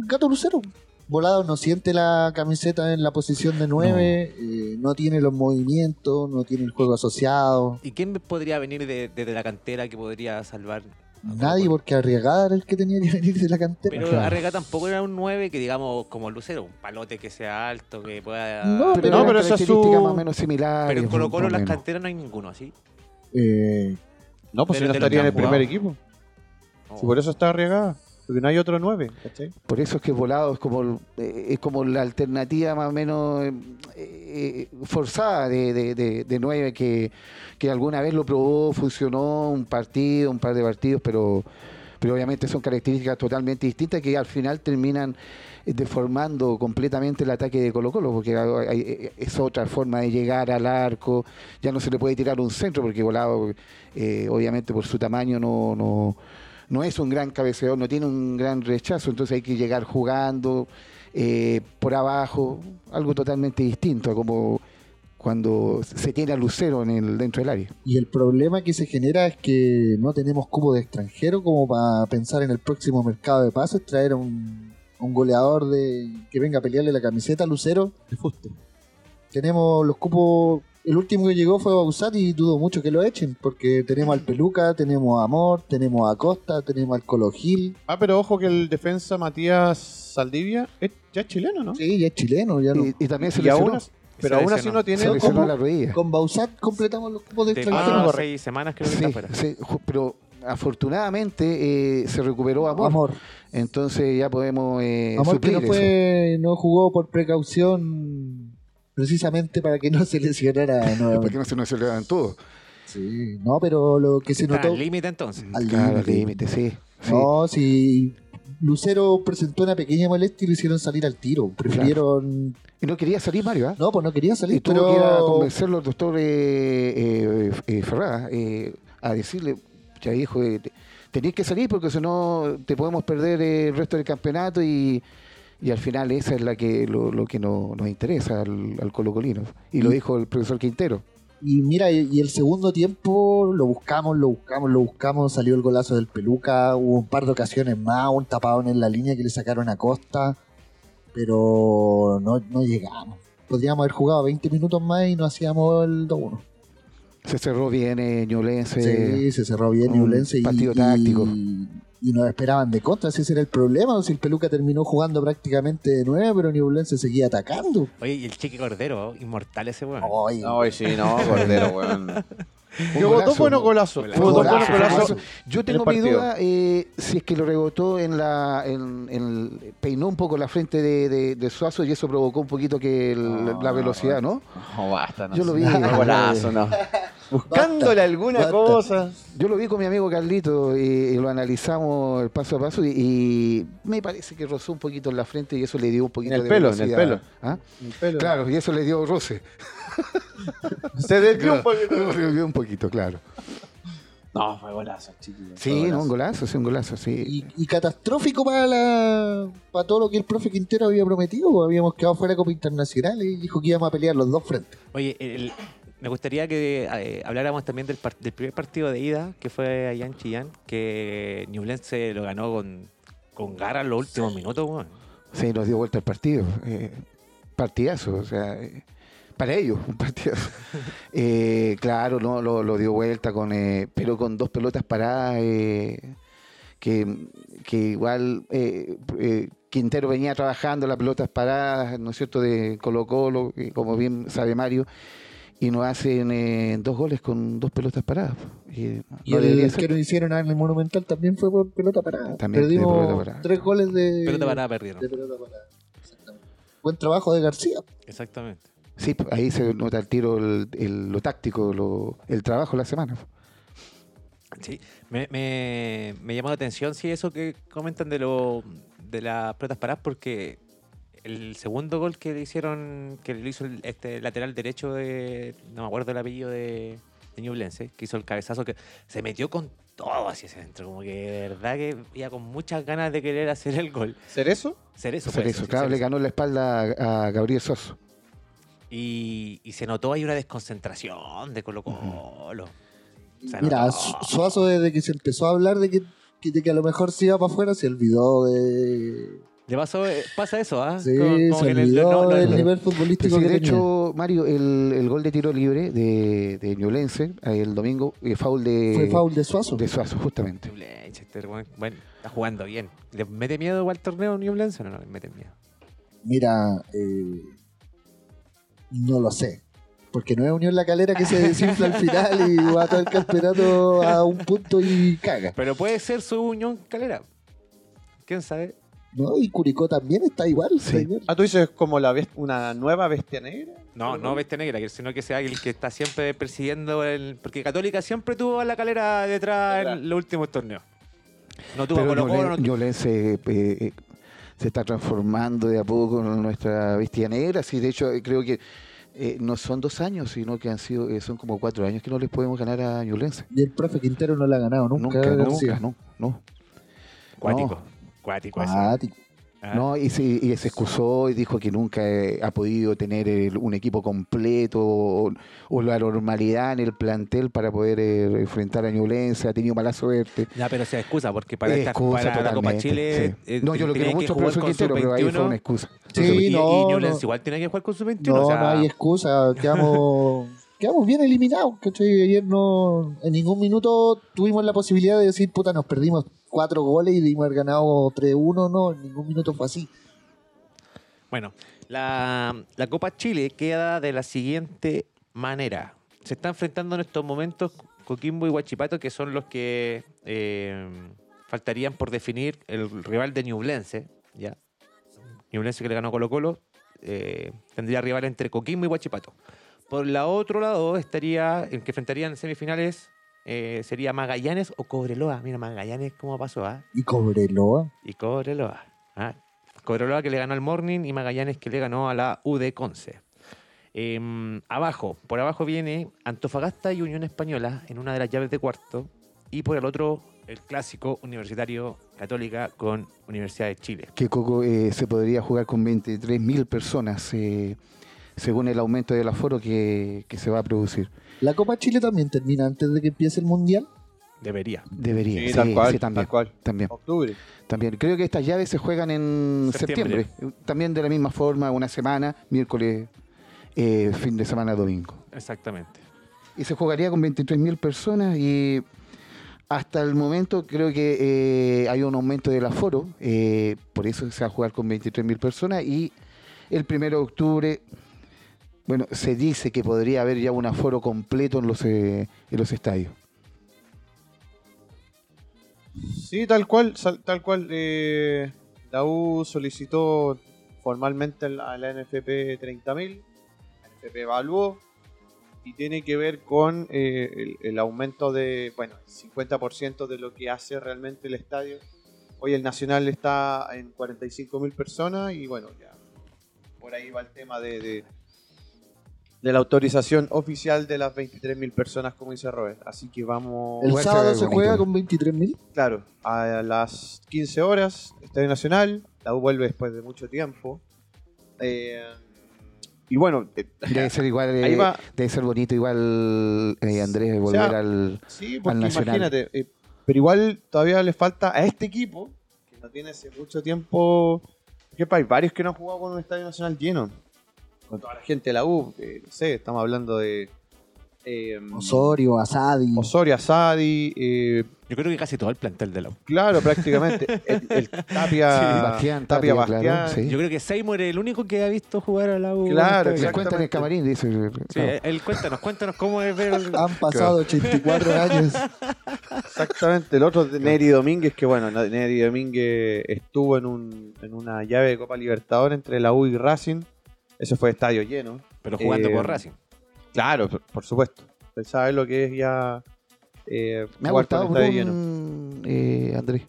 Gato Lucero. Volado no siente la camiseta en la posición de 9, no. tiene los movimientos, no tiene el juego asociado. ¿Y quién podría venir de- desde la cantera que podría salvar? Nadie, porque Arriagada era el que tenía que venir de la cantera. Pero Claro. Arrega tampoco era un 9 que digamos como Lucero, un palote que sea alto, que pueda... No, Pero, No, pero eso es su- más o menos similares. Pero en Colo Colo en las canteras no hay ninguno, ¿así? Eh, No, pues si no estaría en el primer equipo. Si por eso está arriesgada. No hay otro nueve, ¿cachai? Por eso es que volado es como, eh, es como la alternativa más o menos eh, eh, forzada de, de, de- de nueve que, que alguna vez lo probó, funcionó un partido, un par de partidos, pero, pero obviamente son características totalmente distintas que al final terminan deformando completamente el ataque de Colo Colo, porque es otra forma de llegar al arco, ya no se le puede tirar un centro, porque volado eh, obviamente por su tamaño no no es un gran cabeceador, no tiene un gran rechazo, entonces hay que llegar jugando eh, por abajo, algo totalmente distinto a como cuando se tiene a Lucero en el, dentro del área. y el problema que se genera es que no tenemos cubo de extranjero como para pensar en el próximo mercado de pases, traer a un, un goleador de que venga a pelearle la camiseta a Lucero de fuste. Tenemos los cupos, el último que llegó fue Bausat y dudo mucho que lo echen, porque tenemos al Peluca, tenemos a Amor, tenemos a Costa, tenemos al Colo Gil. Ah, pero ojo que el defensa Matías Saldivia es ya es chileno, ¿no? Sí, ya es chileno, ya no. Y, y también se lesionó, pero aún así no tiene la rodilla. Con Bausat completamos los cupos de extranjero. Ah, seis semanas creo que Sí, está fuera. sí, pero afortunadamente eh, se recuperó Amor, Amor. entonces ya podemos eh, Amor que suplir no eso. fue, no jugó por precaución precisamente para que no se lesionara Para que no se nos lesionaran todos. Sí, no, pero lo que se Está notó. al límite entonces. Al Claro, límite. sí. sí. No, si Lucero presentó una pequeña molestia y lo hicieron salir al tiro. Prefirieron. Y no quería salir Mario, ¿ah? No, pues no quería salir, Y tuvo pero. que ir a convencerlo al doctor eh, eh, eh, Ferrada eh, a decirle, ya hijo, eh, te- tenés que salir porque si no te podemos perder eh, el resto del campeonato y, y al final esa es la que lo, lo que no- nos interesa al, al Colo Colino. Y lo dijo el profesor Quintero. Y mira, y el segundo tiempo lo buscamos, lo buscamos, lo buscamos. Salió el golazo del Peluca. Hubo un par de ocasiones más, un tapadón en la línea que le sacaron a Costa. Pero no, no llegamos. Podríamos haber jugado 20 minutos más y no hacíamos el 2-1. Se cerró bien eh. Sí, se cerró bien un y, partido y- táctico. y nos esperaban de contra, si ese era el problema, o si el Peluca terminó jugando prácticamente de nueve, pero Ñublense seguía atacando. Oye, y el Chiqui Cordero, inmortal ese weón. Ay, No, sí, no, Cordero, weón. ¿Que votó golazo. bueno golazo? Golazo. Votó bueno Golazo, golazo. golazo. Yo tengo mi duda eh, si es que lo rebotó en la. En, en- peinó un poco la frente de, de- de Suazo y eso provocó un poquito que el- No, la velocidad, ¿no? No, basta, no Yo lo vi. No, golazo, no. Buscándole alguna basta. cosa. Yo lo vi con mi amigo Carlito y, y lo analizamos el paso a paso y, y me parece que rozó un poquito en la frente y eso le dio un poquito En el de pelo, en el velocidad. pelo. ¿Ah? El pelo. Claro, y eso le dio roce. Se desvió un poquito. Le dio un poquito, claro. No, fue golazo, chiquillo. Sí, Fue no, un golazo. sí, un golazo, sí. Y, y catastrófico para la para todo lo que el profe Quintero había prometido, porque habíamos quedado fuera de Copa Internacional y dijo que íbamos a pelear los dos frentes. Oye, el- me gustaría que eh, habláramos también del, primer partido de ida, que fue allá en Chillán, que Ñublense lo ganó con, con garra en los últimos minutos, weón. Sí, nos dio vuelta el partido. eh, partidazo, o sea, eh, para ellos, un partidazo. Eh, claro, no, lo, lo dio vuelta, con, eh, pero con dos pelotas paradas, eh, que, que igual eh, eh, Quintero venía trabajando las pelotas paradas, ¿no es cierto?, de Colo Colo, como bien sabe Mario, y nos hacen eh, dos goles con dos pelotas paradas. Y, Y no debería el ser. que nos hicieron en el Monumental también fue por pelota parada. También Perdimos pelota parada. tres goles de, Pelota parada perdieron. de pelota parada. Buen trabajo de García. Exactamente. Sí, pues, ahí se nota el tiro, el, el- lo táctico, lo- el trabajo de la semana. Sí, me, me, me llamó la atención, sí, eso que comentan de lo de las pelotas paradas, porque el segundo gol que le hicieron, que le hizo el, este lateral derecho de, no me acuerdo el apellido de, de Ñublense, que hizo el cabezazo, que se metió con todo hacia ese centro, como que de verdad que iba con muchas ganas de querer hacer el gol. ¿Cerezo? Cerezo, eso, sí, claro, le Cerezo. ganó la espalda a, a Gabriel Soso. Y, y se notó ahí una desconcentración de Colo Colo. Mira, Suazo desde que se empezó a hablar de que, que- de que a lo mejor se iba para afuera, se olvidó de... Le pasó, eh, pasa eso, ¿ah? Sí, Como- como se que le- olvidó no- no- nivel futbolístico sí, que de tenía. hecho, Mario, el, el gol de tiro libre de, de Ñublense eh, el domingo, eh, foul de, Fue foul de Suazo. de Suazo, justamente. Este bueno, está jugando bien. ¿Le mete miedo al torneo Ñublense o no? No le mete miedo. Mira, eh, no lo sé. Porque no es Unión La Calera que se desinfla al final y va todo el campeonato a un punto y caga. Pero puede ser su Unión Calera. ¿Quién sabe? ¿No? Y Curicó también está igual. Sí. igual. Ah, tú dices como la best- una nueva bestia negra. No, no bestia negra, sino que sea el que está siempre persiguiendo el. Porque Católica siempre tuvo a la calera detrás en los últimos torneos. No tuvo Pero Colo no Ñublense eh, eh, se está transformando de a poco nuestra bestia negra. Sí, de hecho, eh, creo que eh, no son dos años, sino que han sido eh, son como cuatro años que no les podemos ganar a Ñublense. Y el profe Quintero no la ha ganado nunca. Nunca, nunca, no, no. Cuático. Cuático eso. Cuático. Ah. No, y se, y se excusó y dijo que nunca eh, ha podido tener el- un equipo completo o, o la normalidad en el plantel para poder eh, enfrentar a Ñublense, ha tenido mala suerte. Ya, pero se excusa porque para, esta, para la Copa Chile. sí. eh, No, yo lo quiero mucho, con Quintero, pero ahí fue sub-21. una excusa. Sí, y, no, y Ñublense no. igual tiene que jugar con su 21. No, o sea, no hay excusa. Quedamos, quedamos bien eliminados. ¿cachai? Ayer no, en ningún minuto tuvimos la posibilidad de decir, puta, nos perdimos cuatro goles y dimos haber ganado 3-1. No, en ningún minuto fue así. Bueno, la, la Copa Chile queda de la siguiente manera. Se está enfrentando en estos momentos Coquimbo y Huachipato, que son los que eh, faltarían por definir el rival de Ñublense. ¿ya? Ñublense que le ganó Colo Colo, eh, tendría rival entre Coquimbo y Huachipato. Por la otro lado estaría, el que enfrentarían en semifinales, eh, sería Magallanes o Cobreloa. Mira, Magallanes cómo pasó, ¿ah? Y Cobreloa. y Cobreloa. ¿ah? Cobreloa que le ganó al Morning y Magallanes que le ganó a la UD Conce. Em, abajo, por abajo viene Antofagasta y Unión Española en una de las llaves de cuarto. Y por el otro, el clásico universitario Católica con Universidad de Chile. Que Coco eh, se podría jugar con 23.000 personas, eh, según el aumento del aforo que, que se va a producir. La Copa Chile también termina antes de que empiece el Mundial. Debería. Debería, Sí, sí, tal cual, sí, también, tal cual. también, Octubre. también. Creo que estas llaves se juegan en Septiembre. septiembre. También de la misma forma, una semana, miércoles, eh, fin de semana, domingo. Exactamente. y se jugaría con 23.000 personas y hasta el momento creo que eh, hay un aumento del aforo, eh, por eso se va a jugar con 23.000 personas y el primero de octubre, bueno, se dice que podría haber ya un aforo completo en los, eh, en los estadios. Sí, tal cual, tal cual. eh, la U solicitó formalmente a la NFP 30.000, la NFP evaluó y tiene que ver con eh, el, aumento de, bueno, 50% de lo que hace realmente el estadio. Hoy el Nacional está en 45.000 personas y bueno, ya por ahí va el tema de, de la autorización oficial de las 23.000 personas, como dice Robert. Así que vamos... El sábado se juega con 23.000. Claro, a las 15 horas, Estadio Nacional. La U vuelve después de mucho tiempo. Eh, y bueno, eh, Debe ser igual, eh, Ahí va. debe ser bonito igual, eh, Andrés, volver sea, al... sí, porque Nacional. imagínate. eh, pero igual todavía le falta a este equipo, que no tiene hace mucho tiempo. Que hay varios que no han jugado con un Estadio Nacional lleno. Con toda la gente de la U. que, no sé, estamos hablando de. eh, Osorio, Asadi. Osorio, Asadi. eh, Yo creo que casi todo el plantel de la U. claro, prácticamente. El, el Tapia. Sí, Bastián, Tapia, Tapia, claro, Bastián. sí. Yo creo que Seymour es el único que ha visto jugar a la U. Claro, en el camarín, dice. Sí, claro. él, cuéntanos, cuéntanos cómo es ver. el- Han pasado 84 años. Exactamente, el otro de Neri Domínguez, que bueno, Neri Domínguez estuvo en, un, en una llave de Copa Libertadores entre la U y Racing. Ese fue estadio lleno. Pero jugando Eh, por Racing. Claro, por, por supuesto. Él sabe lo que es ya. eh, Me ha gustado de lleno. Brun, eh, Andrés.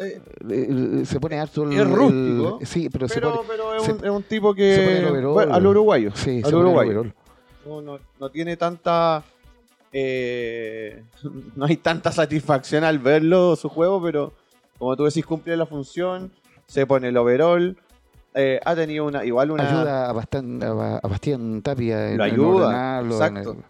Eh, Eh, Se pone harto el... Es rústico, el- sí, pero, se pero, pone... pero es, se- un, es un tipo se pone que. el overall. bueno, al uruguayo. Sí, se al pone el uruguayo. No, no, no tiene tanta. eh, no hay tanta satisfacción al verlo, su juego, pero como tú decís, cumple la función. Se pone el overall. Eh, ha tenido una igual una. Ayuda a, Bastán, a, Ba- a Bastián Tapia en, Lo ayuda, exacto. en el-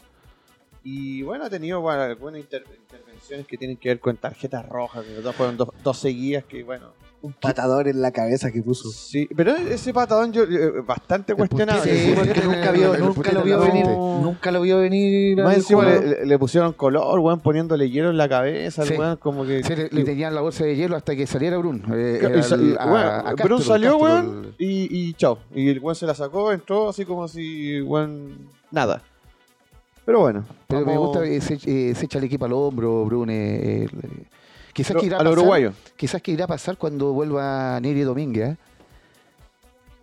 Y bueno, ha tenido bueno, algunas inter- intervenciones que tienen que ver con tarjetas rojas. Que fueron dos, dos seguidas que, bueno. Un patador en la cabeza que puso. Sí, pero ese patadón yo, eh, bastante cuestionable. Sí, porque nunca, vio, nunca lo vio venir. Nunca lo vio venir. Más encima le, pusieron color, weón, poniéndole hielo en la cabeza, Sí. weón, como que. Sí, le, le tenían la bolsa de hielo hasta que saliera Brun. eh, Y sa- y, al- a- weón, a Brun salió, Castro, weón, el- y, y chao. Y el weón se la sacó, entró así como si, weón, nada. Pero bueno. Pero me gusta, eh, se, eh, se echa el equipo al hombro, Brun. Quizás, que irá a al pasar, uruguayo. quizás que irá a pasar cuando vuelva Neri Domínguez. ¿eh?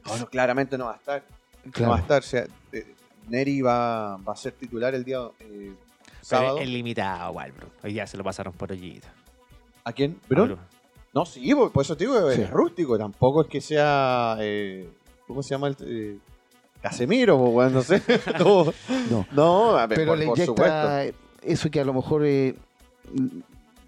Bueno, claramente no va a estar. Claro. No va a estar. O sea, eh, Neri va, va a ser titular el día eh, Pero sábado. es limitado, igual, bro. Hoy ya se lo pasaron por hoyito. ¿A quién? ¿Brun? No, sí, por eso te digo, es Sí. rústico. Tampoco es que sea. eh, ¿Cómo se llama el.? eh, Casemiro, no sé. no, No. no, a ver, Pero por, le por supuesto. inyecta eso que a lo mejor eh,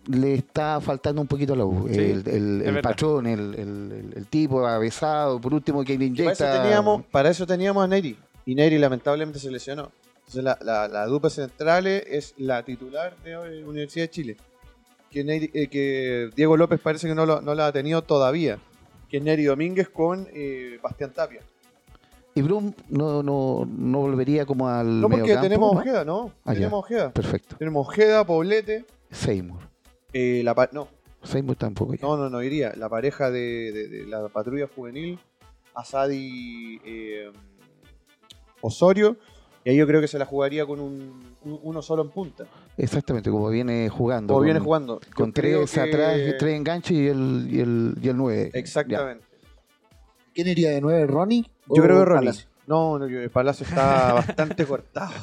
le está faltando un poquito a la U. Sí, el el- el patrón, el, el- tipo avesado, por último que le Para eso, inyecta. teníamos, para eso teníamos a Neri. Y Neri lamentablemente se lesionó. Entonces la, la, la dupla central es la titular de eh, Universidad de Chile. Que, Neri- eh, que Diego López parece que no, lo- no la ha tenido todavía. Que es Neri Domínguez con eh, Bastián Tapia. Y Brum no, no, no volvería como al. No, porque tenemos ¿no? Ojeda, ¿no? Ah, ya. tenemos Ojeda. Perfecto. Tenemos Ojeda, Poblete. Seymour. Eh, la pa- no, Seymour tampoco. ya. no, no, no iría. La pareja de, de- de la patrulla juvenil. Asadi eh, Osorio. Y ahí yo creo que se la jugaría con un, un- uno solo en punta. Exactamente, como viene jugando. Como con- viene jugando. Yo Con tres que- atrás, tres enganches y el, y el, y el nueve. Exactamente. ¿Quién iría de nueve, Ronnie? Yo ¿O creo que Ronnie. Palacio? No, no, yo- Palacio está bastante cortado.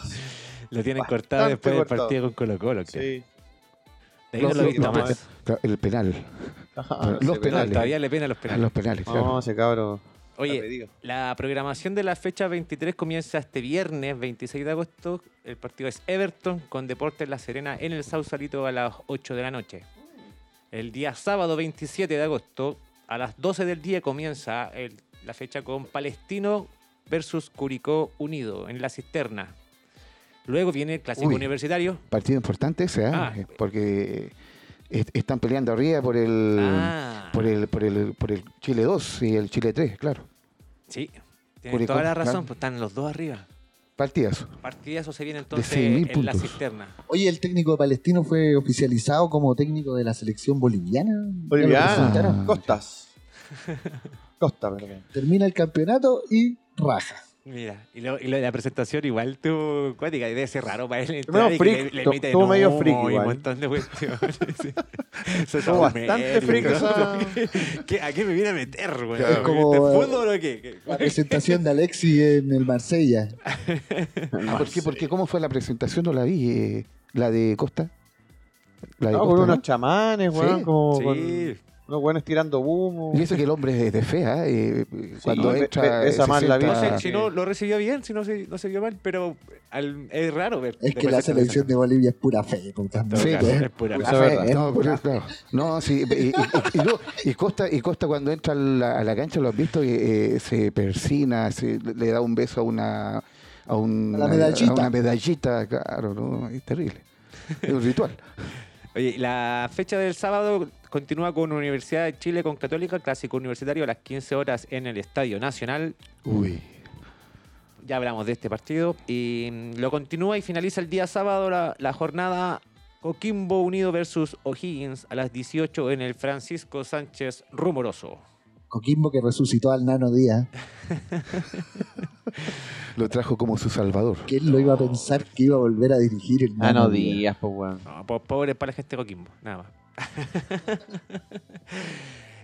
Lo tienen Bastante cortado después del partido con Colo Colo, creo. Sí. De ahí no Los lo he visto más. Claro, El penal. Ajá, Los penales. Todavía le pena los penales. Los penales, No, ese cabro. Oye, la programación de la fecha 23 comienza este viernes 26 de agosto. El partido es Everton con Deportes La Serena en el Sausalito a las 8 de la noche. El día sábado 27 de agosto a las 12 del día comienza el- la fecha con Palestino versus Curicó Unido en la cisterna. Luego viene el clásico Uy. universitario. Partido importante ese, ¿eh? Ah. porque est- están peleando arriba por el, Ah, por el por el por el Chile 2 y el Chile 3, claro. sí. Tienen toda la razón, claro. pues están los dos arriba. Partidazo. Partidazo se viene entonces 6.000 en la cisterna. Oye, el técnico Palestino fue oficializado como técnico de la selección boliviana. ¿Ya lo Boliviana. presentaron? Costas. Costa, perdón. Termina el campeonato y raja. Mira, y, lo, y lo de la presentación igual tú, cuática, debe ser raro para él medio entrar y que freak, le, le estuvo medio freak y un igual. montón de cuestiones. Estuvo un bastante freak esa- ¿Qué- ¿A qué me viene a meter, güey? Es como, ¿Este eh, fútbol o qué? La presentación de Alexi en el Marsella. Ah, ¿por qué? Porque ¿cómo fue la presentación? No la vi. eh, la de Costa. La de No, Costa, con ¿no? unos chamanes, weón, Sí, como Sí, con unos buenos tirando humo. Y eso que el hombre es de fea, ¿eh? Eh, cuando entra. ve- esa mal la sienta- no sé Ah, si no lo recibió bien, si no se, no se vio mal, pero al- es raro ver. Es que la selección de Bolivia es pura fe. por tanto. Sí, pues. es pura fe. No, sí. Y, y- y- y no, y Costa, y Costa cuando entra a la, a la cancha, lo has visto, que eh, se persina, se, le da un beso a una. A, un- A la medallita. a una medallita, claro, no, es terrible. Es un ritual. Oye, la fecha del sábado continúa con Universidad de Chile con Católica, clásico universitario a las 15 horas en el Estadio Nacional. Uy. Ya hablamos de este partido. Y mm, lo continúa y finaliza el día sábado la, la jornada Coquimbo Unido versus O'Higgins a las 18 en el Francisco Sánchez Rumoroso. Coquimbo que resucitó al Nano Díaz. Lo trajo como su salvador. ¿Quién lo iba a pensar que iba a volver a dirigir el Nano no Díaz? días, pues, weón. No, po- pobre para la gente de Coquimbo, nada más.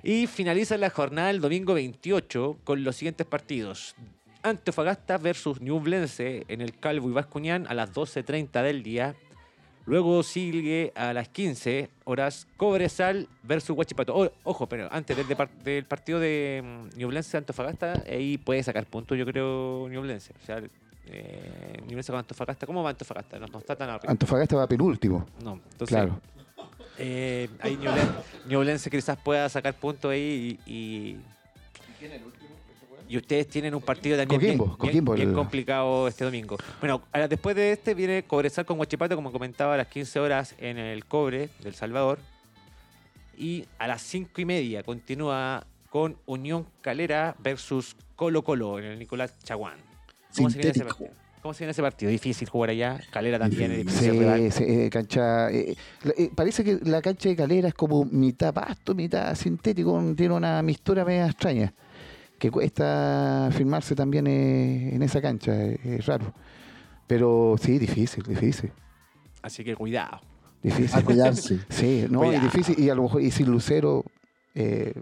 y finaliza la jornada el domingo 28 con los siguientes partidos. Antofagasta versus Ñublense en el Calvo y Vascuñán a las 12.30 del día. Luego sigue a las 15 horas Cobresal versus Huachipato. O- ojo, pero antes del, partido de mm, Ñublense Antofagasta, ahí puede sacar puntos, yo creo, Ñublense. O sea, eh, Ñublense con Antofagasta. ¿Cómo va Antofagasta? No, no está tan arriba. Antofagasta va penúltimo. No, entonces. Claro. Eh, ahí Ñublen- Ñublense quizás pueda sacar puntos ahí y, y, y ustedes tienen un partido también bien- Coquimbo, bien, Coquimbo, bien el- complicado este domingo. Bueno, ahora, después de este viene Cobresal con Huachipato, como comentaba, a las 15 horas en el Cobre del Salvador. Y a las 5 y media continúa con Unión Calera versus Colo Colo en el Nicolás Chaguán. ¿Cómo se viene ese partido? ¿Cómo se viene ese partido? Difícil jugar allá. Calera también es difícil Sí, sí, eh, cancha. eh, eh, parece que la cancha de Calera es como mitad pasto, mitad sintético, tiene una mistura media extraña. Que cuesta firmarse también eh, en esa cancha, eh, es raro. Pero sí, difícil, difícil. Así que cuidado. Difícil. A cuidarse. Sí, no, y Cuidado. difícil. Y a lo mejor, y sin Lucero, eh,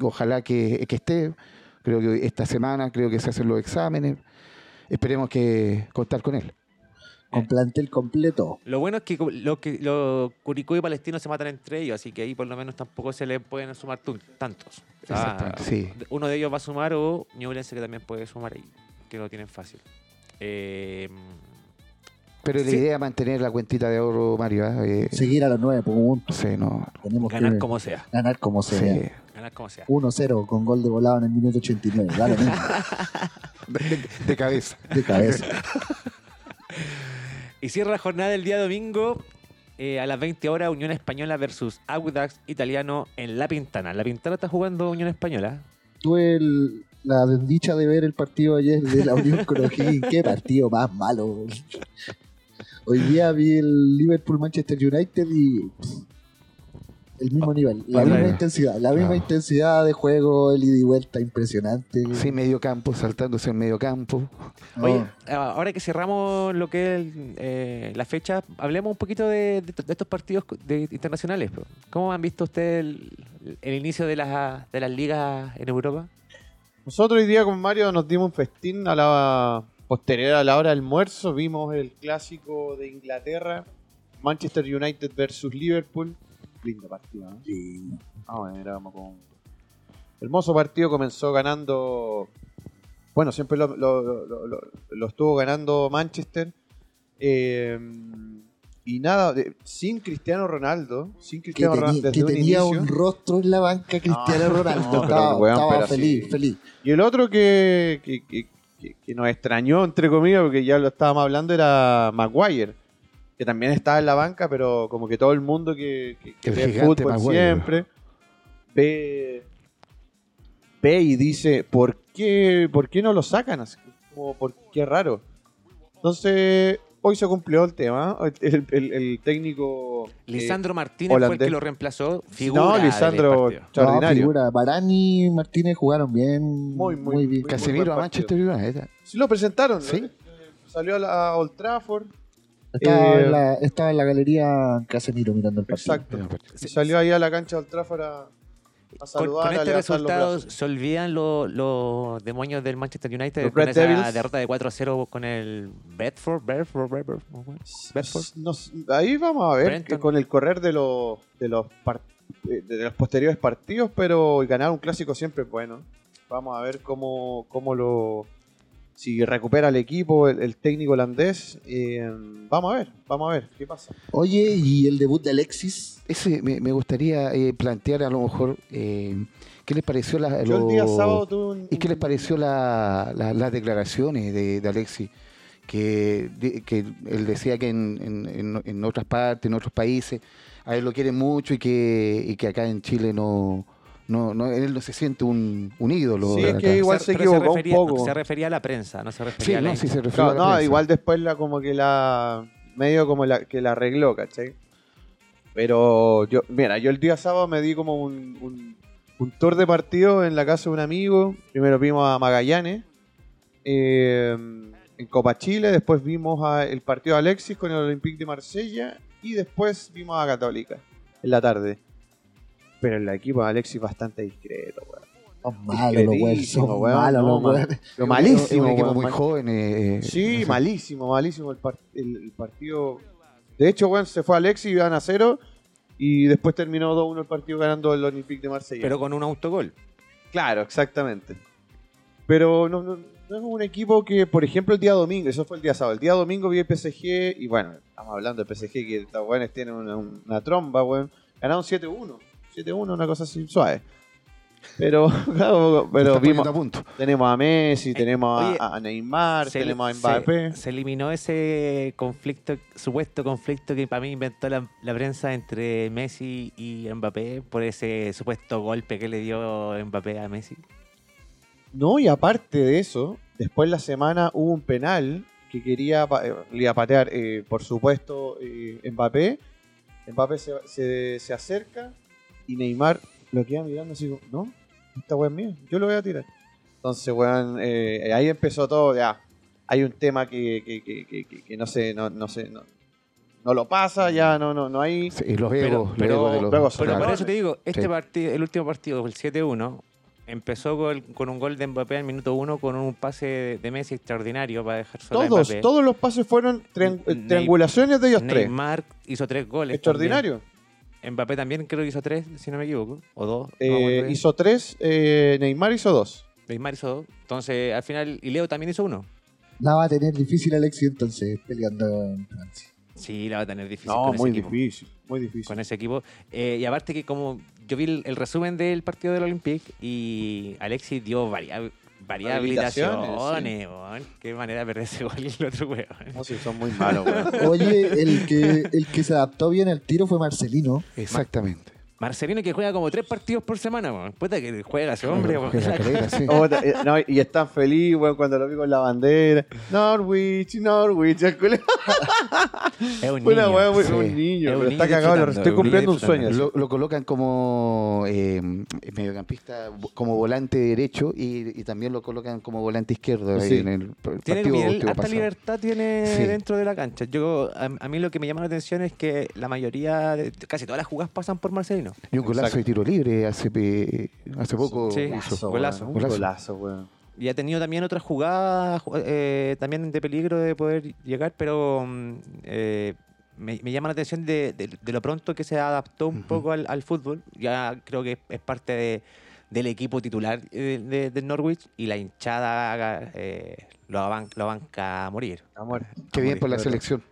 ojalá que, que esté. Creo que esta semana, creo que se hacen los exámenes. Esperemos que contar con él. Con plantel completo. Lo bueno es que co- lo que los Curicó y Palestinos se matan entre ellos, así que ahí por lo menos tampoco se le pueden sumar tantos. O sea, Exactamente, sí. Uno de ellos va a sumar o Ñublense que también puede sumar ahí, que lo tienen fácil. Eh, Pero la Sí. idea es mantener la cuentita de oro, Mario. ¿ah? Eh, Seguir a los nueve puntos. Sí, no. Tenemos ganar que como sea, ganar como Sí. sea. ganar como sea. 1-0 con gol de volado en el minuto 89. Da lo mismo. De, de cabeza. De cabeza. Y cierra la jornada del día domingo eh, a las 20 horas Unión Española versus Audax Italiano en La Pintana. La Pintana está jugando Unión Española. Tuve el- la desdicha de ver el partido ayer de la Unión con. Qué partido más malo. Hoy día vi el Liverpool Manchester United y el mismo nivel, la misma intensidad, la misma Ah. intensidad de juego, el ida y vuelta impresionante. Sí, medio campo, saltándose en medio campo. No, Oye, ah, ahora que cerramos lo que es eh, la fecha, hablemos un poquito de, de- de estos partidos de- internacionales. ¿Cómo han visto ustedes el, el inicio de las, de las ligas en Europa? Nosotros hoy día con Mario nos dimos un festín a la posterior a la hora del almuerzo. Vimos el clásico de Inglaterra, Manchester United versus Liverpool. Lindo partido, sí. Ah, bueno, era como con- Hermoso partido, comenzó ganando. Bueno, siempre lo, lo- lo- lo- lo estuvo ganando Manchester. Eh, y nada, de- sin Cristiano Ronaldo, sin que, Cristiano tenía, Ronaldo que un tenía un rostro en la banca Cristiano No, Ronaldo. no, pero, estaba feliz, sí. feliz. Y el otro que, que, que- que- que nos extrañó, entre comillas, porque ya lo estábamos hablando, era Maguire. Que también estaba en la banca, pero como que todo el mundo que, que- que El ve fútbol Maguire. siempre ve, ve y dice, ¿por qué, ¿por qué no lo sacan? Así como, ¿Por qué raro? Entonces, hoy se cumplió el tema. El, el- el técnico... eh, Lisandro Martínez fue el que lo reemplazó. Figura no, Lisandro. No, extraordinario. figura. Barani y Martínez jugaron bien. Muy, muy, muy bien. muy Casemiro buen a Manchester United. Sí lo presentaron, Sí. ¿no? Salió a, la, a Old Trafford. Estaba, Eh, en la, estaba en la galería Casemiro mirando el partido. Exacto. Sí. Salió ahí a la cancha de Old Trafford a, a Con, saludar, con a este levantar los resultado se olvidan los los demonios del Manchester United Los con Red esa Devils. derrota de 4-0 con el Bedford, Bedford, Bedford, Bedford. Nos- ahí vamos a ver Brenton. que con el correr de los de los, par- de los posteriores partidos, pero ganar un clásico siempre es bueno. Vamos a ver cómo, cómo lo si recupera el equipo, el, el técnico holandés. eh, vamos a ver, vamos a ver qué pasa. Oye, ¿y el debut de Alexis? Ese me, me gustaría eh, plantear a lo mejor eh, qué les pareció la, Yo el día lo- sábado tuve un, ¿Y qué les pareció la- la- las declaraciones de, de Alexis? Que, de- que él decía que en, en- en- en otras partes, en otros países, a él lo quieren mucho y que, y que acá en Chile no, no, no él no se siente un, un ídolo. Sí, de es acá. que igual se pero equivocó un refería, poco. Se refería a la prensa, no se refería Sí, a la no, sí se refiere Claro, a la no, prensa. igual después la como que la medio como la que la arregló, ¿cachai? Pero yo, mira, yo el día sábado me di como un, un, un tour de partido en la casa de un amigo. Primero vimos a Magallanes eh, en Copa Chile, después vimos a el partido de Alexis con el Olympique de Marsella y después vimos a Católica en la tarde. Pero el equipo de Alexis bastante discreto, weón. Son malos los weones, Discretísimo, son weón, malos no, los man. weones. Pero Es malísimo, un equipo weón, muy mal- joven. eh, eh, Sí, no sé. malísimo, malísimo el, par- el- el partido. De hecho, weón, se fue Alexis, iban a cero. Y después terminó 2-1 el partido ganando el Olympique de Marsella. Pero con un autogol. Claro, exactamente. Pero no, no- no es un equipo que, por ejemplo, el día domingo, eso fue el día sábado, el día domingo vi el PSG y bueno, estamos hablando de PSG que estos weones tienen una, una tromba, weón. Ganaron 7-1. 7-1, una cosa así suave. Pero, claro, pero vimos, poniendo a punto. tenemos a Messi, tenemos a- oye, a, Neymar, Se- tenemos a Mbappé. Se, eliminó ese conflicto, supuesto conflicto que para mí inventó la, la prensa entre Messi y Mbappé por ese supuesto golpe que le dio Mbappé a Messi. No, y aparte de eso, después la semana hubo un penal que quería eh, le iba a patear, eh, por supuesto, eh, Mbappé. Mbappé se, se- se acerca y Neymar lo queda mirando así, como, no, esta weá es mía, yo lo voy a tirar. Entonces, weón, eh, ahí empezó todo, ya. Hay un tema que, que, que, que- que- que no sé, no, no sé, no, no lo pasa, ya no, no, no hay. Sí, y los Pero- egos, los pero- egos de los pero Pero por eso te digo, este Sí. partido, el último partido, el 7-1, empezó con, con un gol de Mbappé al minuto 1 con un pase de, de Messi extraordinario para dejar solo a Todos, Mbappé. todos los pases fueron triang- triangulaciones de ellos tres. Neymar hizo tres goles. Extraordinario. también. Mbappé también creo que hizo tres, si no me equivoco. O dos. Eh, hizo tres, eh, Neymar hizo dos. Neymar hizo dos. Entonces, al final, y Leo también hizo uno. La va a tener difícil Alexis entonces peleando en Francia. Sí, la va a tener difícil No, con muy ese equipo. difícil, muy difícil. Con ese equipo. Eh, y aparte que como yo vi el, el resumen del partido del Olympique y Alexis dio varias, varias Habilitaciones, habilitaciones. weón. Qué manera de perder ese gol el otro weón. No, sí, son muy malos, weón. Oye, el que, el que se adaptó bien al tiro fue Marcelino. Exactamente. Marcelino que juega como tres partidos por semana, weón. Puta que juega ese hombre, weón. Sí. Oh, eh, no, y está feliz, weón, cuando lo vi con la bandera. Norwich, Norwich. Es un una niño. sí. un niño, Es un pero está niño cagado. Estoy cumpliendo un niño sueño. Lo, lo colocan como eh, mediocampista, como volante derecho y, y también lo colocan como volante izquierdo ahí Sí. en el, Tiene nivel, pasado. libertad tiene Sí. dentro de la cancha. Yo a, a mí lo que me llama la atención es que la mayoría, de, casi todas las jugadas pasan por Marcelino. Y un golazo Exacto. de tiro libre hace, hace poco Sí. hizo. Golazo, Un golazo. weón. Y ha tenido también otras jugadas ju- eh, también de peligro de poder llegar, pero mm, eh, me, me llama la atención de, de- de lo pronto que se adaptó un poco al, al fútbol. Ya creo que es parte de- del equipo titular eh, de, del Norwich y la hinchada eh, lo, banca a morir. Qué bien por la selección.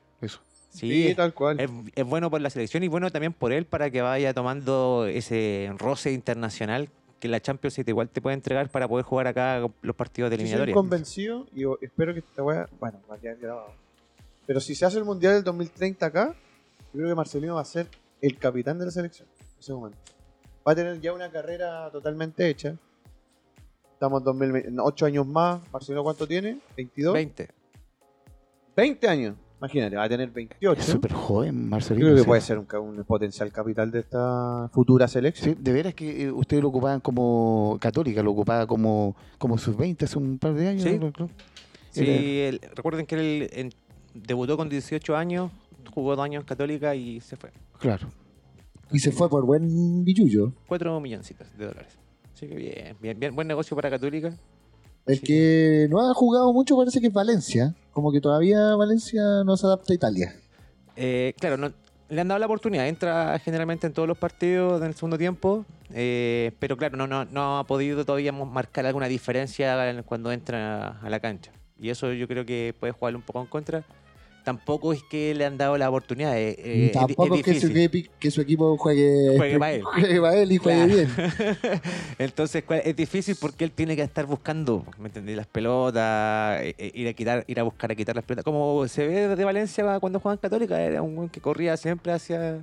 Sí, tal cual. es, es bueno por la selección y bueno también por él para que vaya tomando ese roce internacional que la Champions League igual te puede entregar para poder jugar acá los partidos de eliminatoria. convencido y espero que esta weá, bueno, va a quedar grabado. Pero si se hace el Mundial del 2030 acá, yo creo que Marcelino va a ser el capitán de la selección. En ese momento. Va a tener ya una carrera totalmente hecha. Estamos en 2020, 8 años más. ¿Marcelino cuánto tiene? ¿22? 20. 20 años. Imagínate, va a tener 28. Es súper joven, Yo Marcelino. creo que puede ser un, potencial capital de esta futura selección. Sí, de veras que eh, ustedes lo ocupaban como católica, lo ocupaba como, como sub-20 hace un par de años. Sí. ¿no? Sí, recuerden que él en- debutó con 18 años, jugó dos años en Católica y se fue. Claro. Y se fue por buen billullo. 4 milloncitos de dólares. Así que bien, bien, bien, buen negocio para Católica. El Sí. que no ha jugado mucho parece que es Valencia. Como que todavía Valencia no se adapta a Italia. Eh, claro, no- le han dado la oportunidad, entra generalmente en todos los partidos en el segundo tiempo, eh, pero claro, no, no, no ha podido todavía marcar alguna diferencia en- cuando entra a la cancha. Y eso yo creo que puede jugarle un poco en contra. Tampoco es que le han dado la oportunidad, eh, eh, es tampoco es es que su, equipo, que su equipo juegue, Juegue pa' él. juegue pa' él y juegue Claro. bien. Entonces es difícil porque él tiene que estar buscando, ¿me entendí? Las pelotas, eh, ir a quitar, ir a buscar a quitar las pelotas. Como se ve de Valencia cuando juegan Católica, era un que corría siempre hacia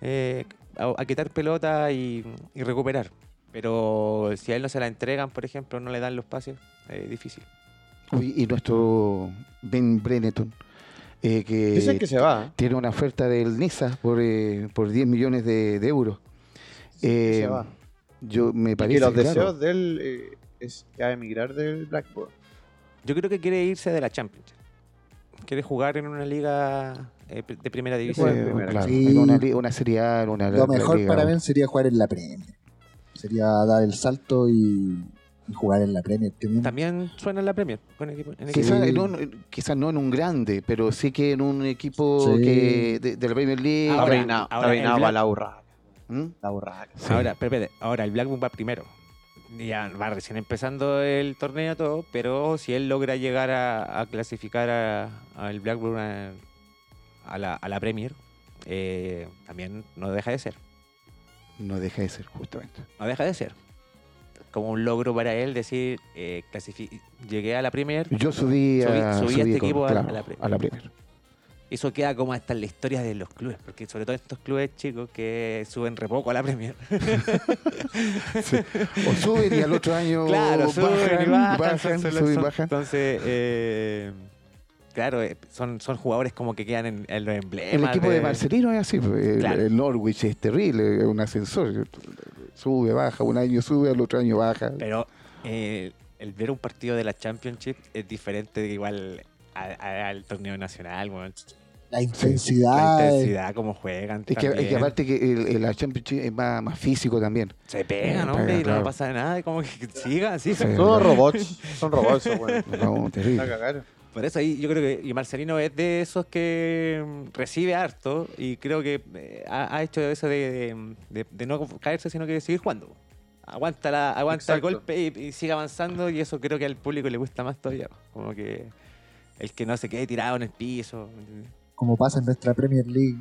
eh, a, a quitar pelotas y, y recuperar. Pero si a él no se la entregan, por ejemplo, no le dan los pases, es difícil. Uy, y nuestro Ben Brenneton, eh, que, Dicen que se va. ¿eh? tiene una oferta del Niza por, eh, por 10 millones de, de euros. Dicen que Eh, se va. Yo me Y parece que los claro, deseos de él eh, es ya emigrar del Blackburn. Yo creo que quiere irse de la Champions. Quiere jugar en una liga eh, de primera división. Primera. claro, Sí. en una, una Serie A, una Lo mejor liga. para Ben sería jugar en la Premier. Sería dar el salto y, y jugar en la Premier. También suena en la Premier. Con equipo, en equipo. Quizás no, quizás no en un grande, pero sí que en un equipo Sí. que de, de la Premier League. Ahora- peinado, está ahora el Black- la urraca. ¿Mm? La. Sí. Ahora, pero espérate, ahora el Blackburn va primero. Ya va recién empezando el torneo todo, pero si él logra llegar a, a clasificar a- al Blackburn a, a la, a la Premier, eh, también no deja de ser. No deja de ser, justamente. No deja de ser. Como un logro para él decir, eh, llegué a la Premier, Yo subí a, Subí- subí a este con- equipo a- claro, a la a la Premier. eso queda como hasta en la historia de los clubes, porque sobre todo estos clubes chicos que suben re poco a la Premier. O suben y al otro año Claro, suben y bajan, bajan, son- son- suben y son- bajan. Entonces, eh, claro, eh, son, son jugadores como que quedan en, en los emblemas. El equipo de Marcelino es así, pues, el Norwich es terrible, es un ascensor. Sube, baja, un año sube, al otro año baja. Pero eh, el ver un partido de la Championship es diferente de igual a- a- al torneo nacional, weón. la La intensidad. intensidad, cómo juegan. Es que, es que también. aparte que el, el- la Championship es más, más físico también. se pegan, hombre, pega, y no pasa nada, como que sigan, sí. Sí. Son robots. Son robots, weones. No, terrible. Por eso ahí yo creo que y Marcelino es de esos que mm, recibe harto y creo que eh, ha, ha hecho eso de, de- de no caerse, sino que de seguir jugando. Aguanta, la, aguanta el golpe y, y sigue avanzando y eso creo que al público le gusta más todavía. Como que el que no se quede tirado en el piso. Como pasa en nuestra Premier League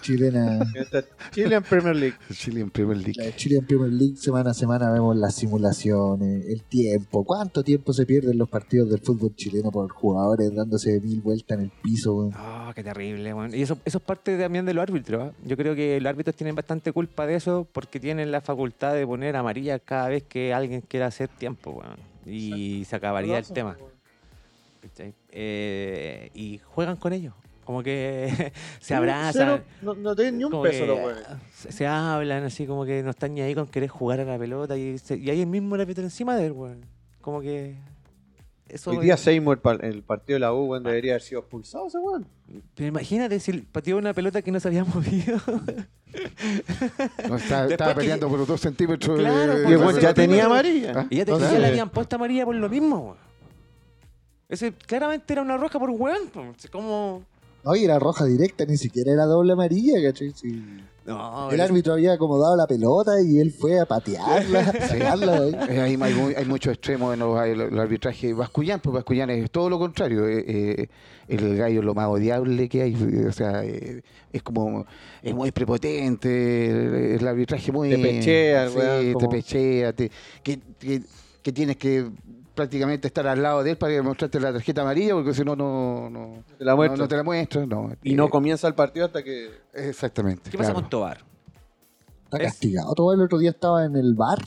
chilena. Chilean Premier League. Chile en Premier League. La Chilean Premier League semana a semana vemos las simulaciones, el tiempo, cuánto tiempo se pierden los partidos del fútbol chileno por jugadores dándose mil vueltas en el piso. weón. Oh, qué terrible, weón. Y eso, eso es parte también de los árbitros. ¿ah? Yo creo que los árbitros tienen bastante culpa de eso porque tienen la facultad de poner amarilla cada vez que alguien quiera hacer tiempo, weón. Y se acabaría el tema. Eh, y juegan con ellos. Como que se abrazan. Cero, no, no tienen ni un peso que los weones. se, se hablan así como que no están ni ahí con querer jugar a la pelota y, se- y ahí el mismo el árbitro encima de él, weón. Como que eso Hoy día Seymour, pa- el partido de la U, weón, debería haber sido expulsado ese weón. Pero imagínate si pateó una pelota que no se había movido. No, estaba que- peleando por los dos centímetros. Claro, de- Y el weón ya tenía no- amarilla. Ah, Y ya, te, Entonces- ya le habían puesto amarilla por lo mismo, weón. Ese claramente era una roja por weón. po. Es Como. No, y era roja directa, ni siquiera era doble amarilla, ¿cachai? Sí. No, El es- árbitro había acomodado la pelota y él fue a patearla. Eh, hay, hay, mu- hay muchos extremos en los, el, el arbitraje. Bascullán, pues Bascullán es todo lo contrario. eh, eh, el gallo es lo más odiable que hay. O sea, eh, es como. Es muy prepotente. El, el arbitraje muy. Te pechea, sí, weón, te pechea. te- que, que, que tienes que prácticamente estar al lado de él para mostrarte la tarjeta amarilla, porque si no, no, no, Te la no, muestro. no te la muestra. No, Y no Eh, comienza el partido hasta que. Exactamente. ¿Qué pasa con Tobar? Está Es- castigado. Todo el otro día estaba en el bar.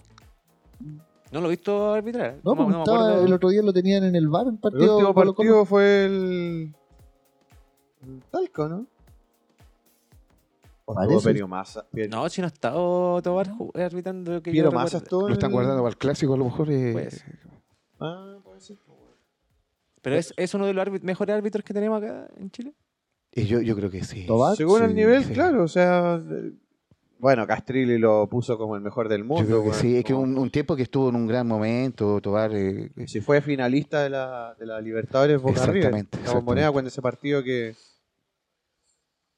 ¿No lo he visto arbitrar? No, me- pues estaba- el otro día lo tenían en el bar, el El partido. último Colo-Colo. partido fue el. el Talco, ¿no? Parece. Massa. No, si no ha estado Tobar ju- arbitrando. Que yo Piero. Massa estuvo. Lo están el- guardando para el clásico, a lo mejor. eh, Puede ser. Ah, puede ser. pues. Pero es, es uno de los mejores árbitros que tenemos acá en Chile. eh, yo, yo creo que sí. Tobar. Según el nivel, sí. claro, o sea. Bueno, Castrilli lo puso como el mejor del mundo. Yo creo que sí, es que como- un, un tiempo que estuvo en un gran momento, Tobar. eh, eh, Si fue finalista de la, de la Libertadores Boca River. Exactamente, La bombonera exactamente. cuando ese partido que.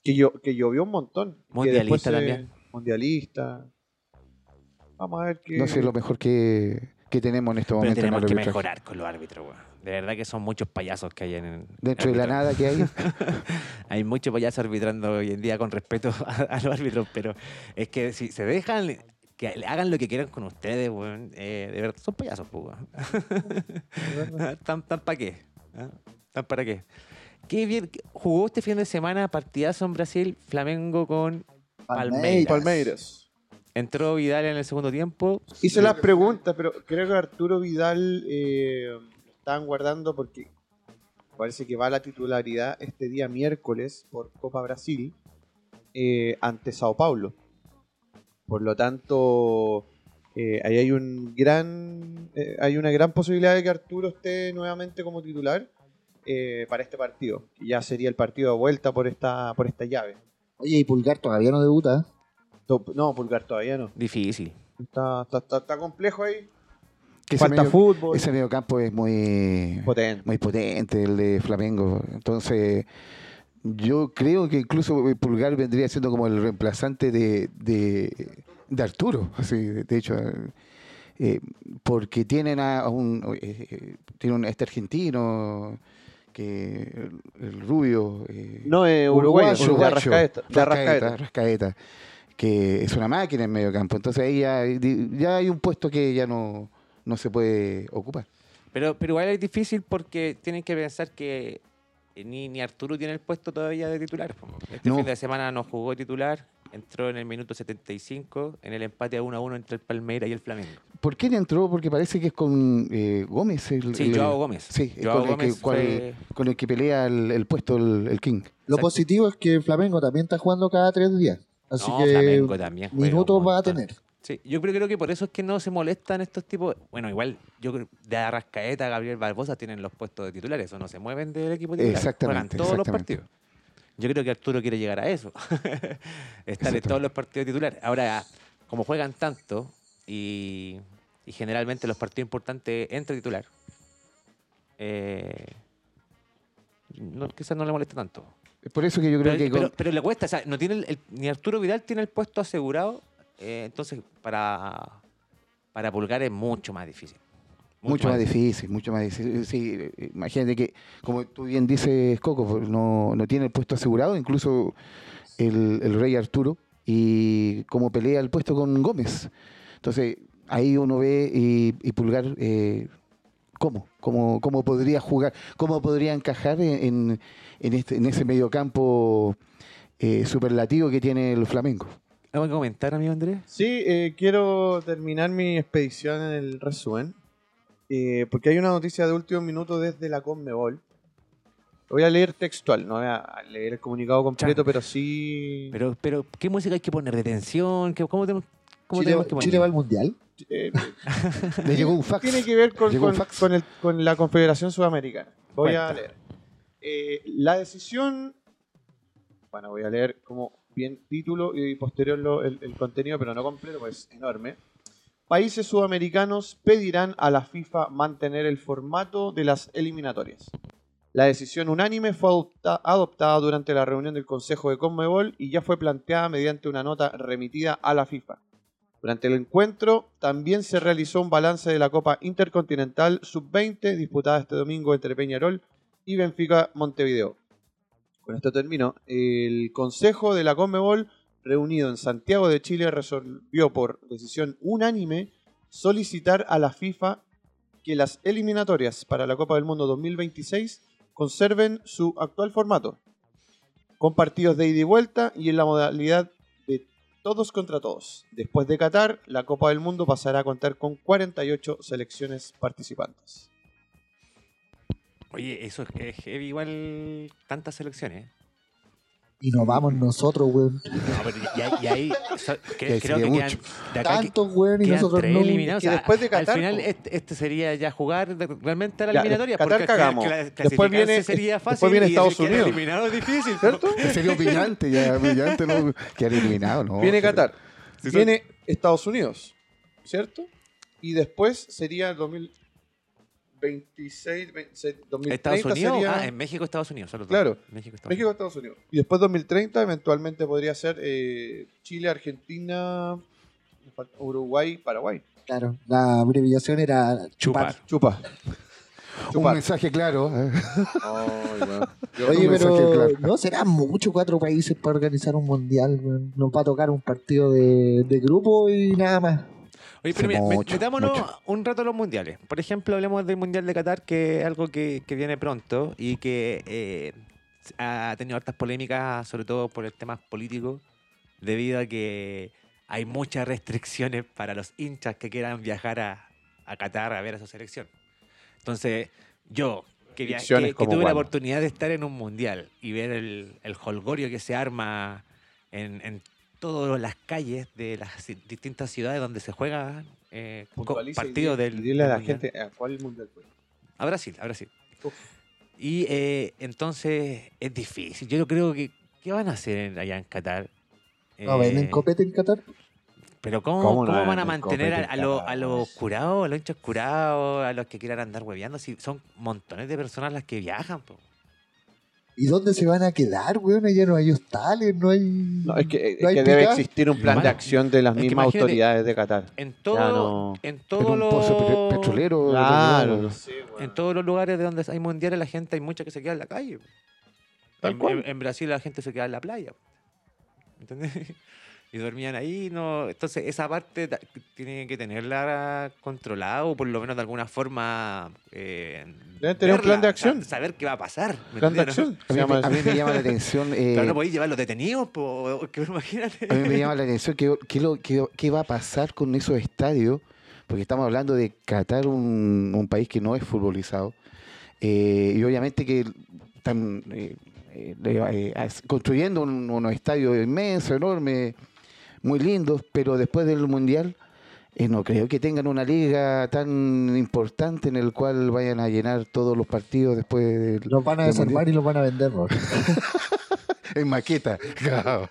Que, llo- que llovió un montón. que Mundialista después se- también. Mundialista. Vamos a ver qué. no sé lo mejor que, que tenemos en este Pero momento. en tenemos el que arbitraje. mejorar con los árbitros, weón. De verdad que son muchos payasos que hay en. Dentro de la nada que hay. Hay muchos payasos arbitrando hoy en día con respeto a, a los árbitros, pero es que si se dejan que hagan lo que quieran con ustedes, weón, eh, de verdad son payasos, pues, weón. ¿Tan, tan para qué? ¿Ah? ¿Tan para qué? Qué bien jugó este fin de semana partidazo en Brasil, Flamengo con Palmeiras. Palmeiras. Entró Vidal en el segundo tiempo. Hice las preguntas, pero creo que Arturo Vidal eh, lo estaban guardando porque parece que va a la titularidad este día miércoles por Copa Brasil eh, ante Sao Paulo. Por lo tanto, eh, ahí hay un gran, eh, hay una gran posibilidad de que Arturo esté nuevamente como titular eh, para este partido, que ya sería el partido de vuelta por esta, por esta llave. Oye, y Pulgar todavía no debuta. No, Pulgar todavía no. Difícil. Está, está, está- está complejo ahí. Que ese Falta medio- fútbol. Ese mediocampo es muy Potente. muy potente el de Flamengo. Entonces, yo creo que incluso Pulgar vendría siendo como el reemplazante de, de, de Arturo. Así, de hecho, eh, porque tienen a, un eh, eh, tiene un este argentino que el, el rubio eh, No, es uruguayo, Uruguayo, uruguayo, Rascaeta, Arrascaeta. Rascaeta, que es una máquina en medio campo. Entonces ahí ya, ya hay un puesto que ya no, no se puede ocupar. Pero, pero igual es difícil porque tienen que pensar que eh, ni, ni Arturo tiene el puesto todavía de titular. Este No. fin de semana no jugó titular, entró en el minuto 75 en el empate a 1 a 1 entre el Palmeiras y el Flamengo. ¿Por quién entró? Porque parece que es con eh, Gómez. El, Sí, el- Joao Gómez. Sí, Joao con, el que, Gómez cual- fue- con el que pelea el, el puesto el, el King. Lo Exacto. positivo es que Flamengo también está jugando cada tres días. Así No, que Flamengo también juega minutos va a tener. Sí, yo creo, creo que por eso es que no se molestan estos tipos. Bueno, igual, yo creo de Arrascaeta, Gabriel Barbosa tienen los puestos de titulares, o no se mueven del equipo titular. Exactamente, Juegan todos los partidos. Yo creo que Arturo quiere llegar a eso. Estar en todos los partidos titulares. Ahora, como juegan tanto y, y generalmente los partidos importantes entre titular, eh, no, quizás no le moleste tanto. Por eso que yo creo Pero, que con- pero- le cuesta, o sea, no tiene el- el- ni Arturo Vidal tiene el puesto asegurado, eh, entonces para, para Pulgar es mucho más difícil. mucho más difícil, mucho más difícil. Sí, eh, imagínate que, como tú bien dices, Coco, pues, no, no tiene el puesto asegurado, incluso el, el Rey Arturo, y como pelea el puesto con Gómez. Entonces, ahí uno ve y, y Pulgar, eh, ¿cómo? ¿Cómo, cómo podría jugar? ¿Cómo podría encajar en, en, en este, en ese mediocampo eh, superlativo que tiene el Flamengo? ¿Algo que comentar, amigo Andrés? Sí, eh, quiero terminar mi expedición en el resumen. eh, porque hay una noticia de último minuto desde la Conmebol. Voy a leer textual, no voy a leer el comunicado completo, Chan. pero sí. Pero, pero, ¿qué música hay que poner? ¿De tensión? ¿Qué- ¿Cómo, tenemos, cómo Chile, tenemos que poner? Chile va al mundial. eh, Le llegó un fax. tiene que ver con, el- con la Confederación Sudamericana. Voy a leer. Eh, la decisión. Bueno, voy a leer como bien título y posterior el, contenido, pero no completo, pues es enorme. Países sudamericanos pedirán a la FIFA mantener el formato de las eliminatorias. La decisión unánime fue adopta- adoptada durante la reunión del Consejo de Conmebol y ya fue planteada mediante una nota remitida a la FIFA. Durante el encuentro también se realizó un balance de la Copa Intercontinental Sub-20 disputada este domingo entre Peñarol y Benfica Montevideo. Con esto termino. El Consejo de la Conmebol, reunido en Santiago de Chile, resolvió por decisión unánime solicitar a la FIFA que las eliminatorias para la Copa del Mundo 2026 conserven su actual formato, con partidos de ida y vuelta y en la modalidad de todos contra todos. Después de Qatar, la Copa del Mundo pasará a contar con 48 selecciones participantes. Oye, eso es heavy igual tantas selecciones. ¿eh? Y nos vamos nosotros, weón. No, pero y, y ahí que, creo que Tantos, weón, y nosotros no. Eliminados. Después de Qatar, al final este, este, sería ya jugar realmente a la eliminatoria. Qatar porque cagamos. Después viene, fácil después viene Estados y Unidos. Eliminado es difícil. ¿Cierto? Sería brillante, ya brillante no quedar eliminado, ¿no? Viene Qatar. Viene Estados Unidos, ¿cierto? Y después sería el 2000, 26, 26 2030 Estados ah, sería... en México, Estados Unidos, Claro, México Estados, Unidos. Y después 2030 eventualmente podría ser eh, Chile, Argentina, Uruguay, Paraguay. Claro, la abreviación era. Chupa. Un mensaje claro. Oh, Oye, pero claro. no será mucho cuatro países para organizar un mundial. Nos va a tocar un partido de grupo y nada más. Oye, pero mira, mucho, metámonos mucho. un rato a los mundiales. Por ejemplo, hablemos del Mundial de Qatar, que es algo que, que viene pronto y que eh, ha tenido hartas polémicas, sobre todo por el tema político, debido a que hay muchas restricciones para los hinchas que quieran viajar a, a Qatar a ver a su selección. Entonces, yo, que, tuve la oportunidad de estar en un mundial y ver el, el holgorio que se arma en, en todas las calles de las distintas ciudades donde se juegan eh, partidos del. Dile a la mundial. gente a cuál mundial fue. A Brasil, a Brasil. Uf. Y eh, entonces es difícil. Yo creo que. ¿Qué van a hacer allá en Qatar? ¿No venden Eh, copete en Qatar? Pero ¿cómo, ¿Cómo van van a a tener mantener a, los- a los curados, a los hinchas curados, a los que quieran andar hueveando? Si son montones de personas las que viajan. po. ¿Y dónde se van a quedar, weón? Ya no hay hostales, no hay. No, es que, es no que debe existir un plan de acción de las es mismas autoridades de Qatar. En todo, no- en todos los pozo pe- petrolero. Claro, sí, en todos los lugares de donde hay mundiales la gente hay mucha que se queda en la calle. en- en Brasil la gente se queda en la playa. ¿Entendés? Y dormían ahí, no. Entonces, esa parte tienen que tenerla controlada o por lo menos de alguna forma. Eh, Deben tener un plan de acción. sa- Saber qué va a pasar. ¿me Plan de acción. A mí, me- a mí así. me llama la atención. eh, Pero no podéis llevar los detenidos, po, que imagínate. A mí me llama la atención qué qué- qué va a pasar con esos estadios, porque estamos hablando de Qatar, un, un país que no es futbolizado, eh, y obviamente que están eh, construyendo un- unos estadios inmensos, enormes, muy lindos, pero después del Mundial eh, no creo que tengan una liga tan importante en el cual vayan a llenar todos los partidos después del, Los van a desarmar y los van a vender. en maqueta. Claro.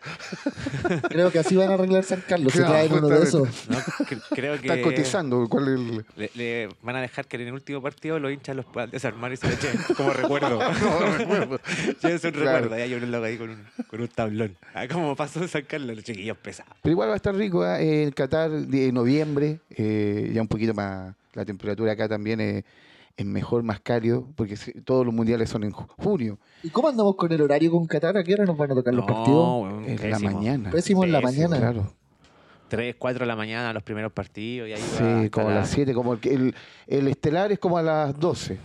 Creo que así van a arreglar San Carlos. Se Claro, traen uno de esos. No, cre- creo que. Están cotizando. ¿Cuál es el- Le, le van a dejar que en el último partido los hinchas los puedan desarmar y se lo echen como recuerdo. Llévense un Claro. recuerdo. Ahí hay un loco ahí con un, con un tablón. Ah, como pasó en San Carlos, los chiquillos pesados. Pero igual va a estar rico ¿eh? en Qatar de noviembre, eh, ya un poquito más, la temperatura acá también es, es mejor, más cálido, porque todos los mundiales son en ju- junio, ¿Y cómo andamos con el horario con Qatar? ¿A qué hora nos van a tocar los partidos? weón, en la pésimo. mañana. Pésimo en la Pésimo, mañana. Claro. 3, 4 de la mañana los primeros partidos. Y ahí va Sí, hasta como a la- las 7, como el, que- el, el estelar es como a las 12.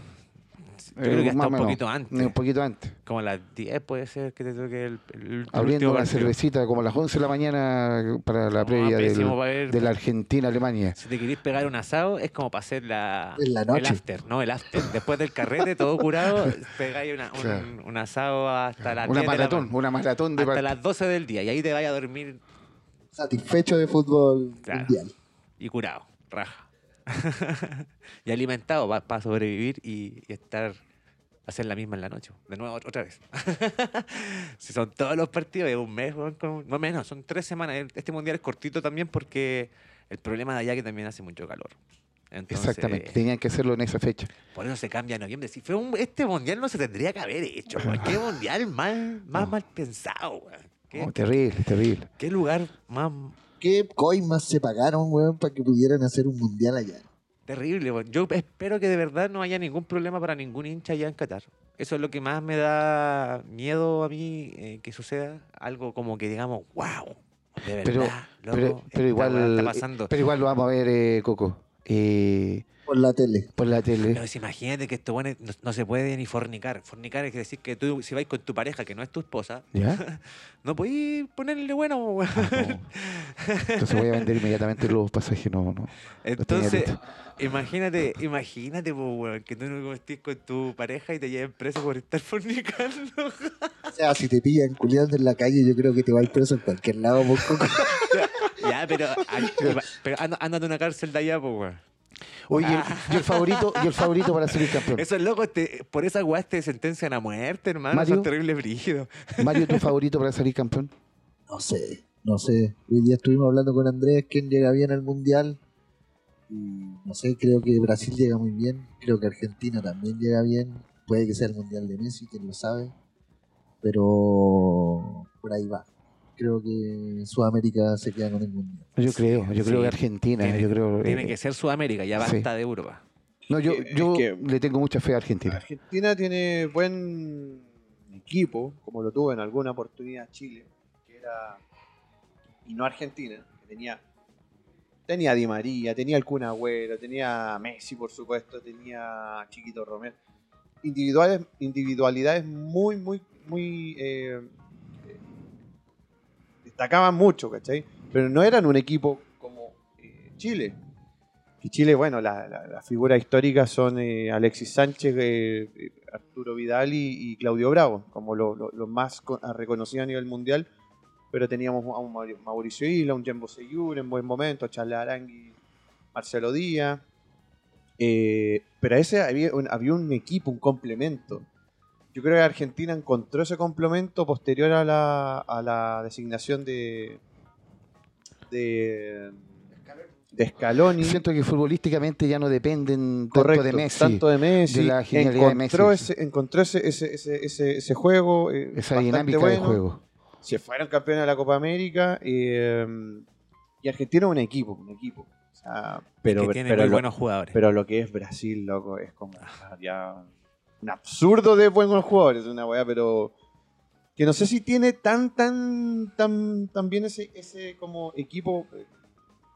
Yo creo que hasta más o un menos. poquito antes. Un poquito antes. Como a las 10 puede ser que te toque el, el Abriendo una cervecita como a las 11 de la mañana para la No, previa del- ver- de la Argentina-Alemania. Si te querés pegar un asado, es como para hacer la, En la el noche. after, ¿no? El after. Después del carrete, todo curado, pegáis una- un, Claro. un asado hasta las Una 10 de la maratón, ma- una maratón de hasta las 12 del día. Y ahí te vayas a dormir Satisfecho de fútbol Claro. mundial. y curado, raja. y alimentado para sobrevivir y, y estar, hacer la misma en la noche. De nuevo, otra vez. si son todos los partidos, es un mes, no menos, son tres semanas. Este mundial es cortito también porque el problema de allá es que también hace mucho calor. Entonces, Exactamente, tenían que hacerlo en esa fecha. Por eso se cambia a noviembre. Si fue un, este mundial no se tendría que haber hecho. Qué mundial mal, más No. mal pensado. Qué, Oh, terrible, terrible. qué lugar más ¿Qué coimas se pagaron, weón, para que pudieran hacer un mundial allá? Terrible. Yo espero que de verdad no haya ningún problema para ningún hincha allá en Qatar. Eso es lo que más me da miedo a mí eh, que suceda. Algo como que digamos, wow. De verdad, Pero- loco, Pero, igual, está pasando. pero igual lo vamos a ver, eh, Coco, eh, Por la tele. por la tele. Pero si imagínate que esto bueno, no, no se puede ni fornicar. Fornicar es decir que tú, si vais con tu pareja, que no es tu esposa, ¿Ya? no podéis ponerle bueno. No. Entonces voy a vender inmediatamente los pasajes, no, no. Entonces, imagínate, imagínate, po, weón, que tú no estés con tu pareja y te lleven preso por estar fornicando. O sea, si te pillan culiando en la calle, yo creo que te vas preso en cualquier lado, po, Coco. ya, pero, pero anda, ándate a una cárcel de allá, pues, weón. Oye, y el favorito, y el favorito para ser campeón. Esos locos, te, por esa weá te sentencian a muerte, hermano. Mario. Son terribles brígidos. Mario, tu favorito para salir campeón. No sé, no sé. Hoy día estuvimos hablando con Andrés, quién llega bien al mundial. Y no sé, creo que Brasil llega muy bien. Creo que Argentina también llega bien. Puede que sea el mundial de Messi, quién lo sabe. Pero por ahí va. Creo que Sudamérica se queda con el mundial. Yo creo, yo creo sí. que Argentina, Tiene- yo creo. Tiene eh, que ser Sudamérica, ya sí. basta de Europa. No, yo, Es yo que- le tengo mucha fe a Argentina. Argentina tiene buen equipo, como lo tuvo en alguna oportunidad Chile, que era. Y no Argentina, que tenía. Tenía a Di María, tenía al Kun Agüero, tenía a Messi, por supuesto, tenía a Chiquito Romero. Individuales, individualidades muy, muy, muy. eh, eh, destacaban mucho, ¿cachai? Pero no eran un equipo como eh, Chile. Y Chile, bueno, la- la- las figuras históricas son eh, Alexis Sánchez, eh, Arturo Vidal y, Claudio Bravo, como los lo- los más co- reconocidos a nivel mundial. Pero teníamos a un Mauri- Mauricio Isla, un Jembo Seyur en buen momento, a Charles Arangui, Marcelo Díaz. Pero a ese había había un equipo, un complemento. Yo creo que Argentina encontró ese complemento posterior a la, a la designación de, de, de Scaloni. Siento que futbolísticamente ya no dependen Correcto, tanto de Messi. tanto de Messi, de la genialidad de encontró, Messi. Ese, encontró ese, ese, ese, ese, ese juego. eh, esa bastante dinámica de bueno. juego. Se fueron campeones de la Copa América eh, y Argentina es un equipo, un equipo. O sea, pero, que tiene pero, muy lo, buenos jugadores. pero lo que es Brasil, loco, es como ya un absurdo de buenos jugadores, una weá, pero que no sé si tiene tan, tan, tan, tan bien ese, ese como equipo.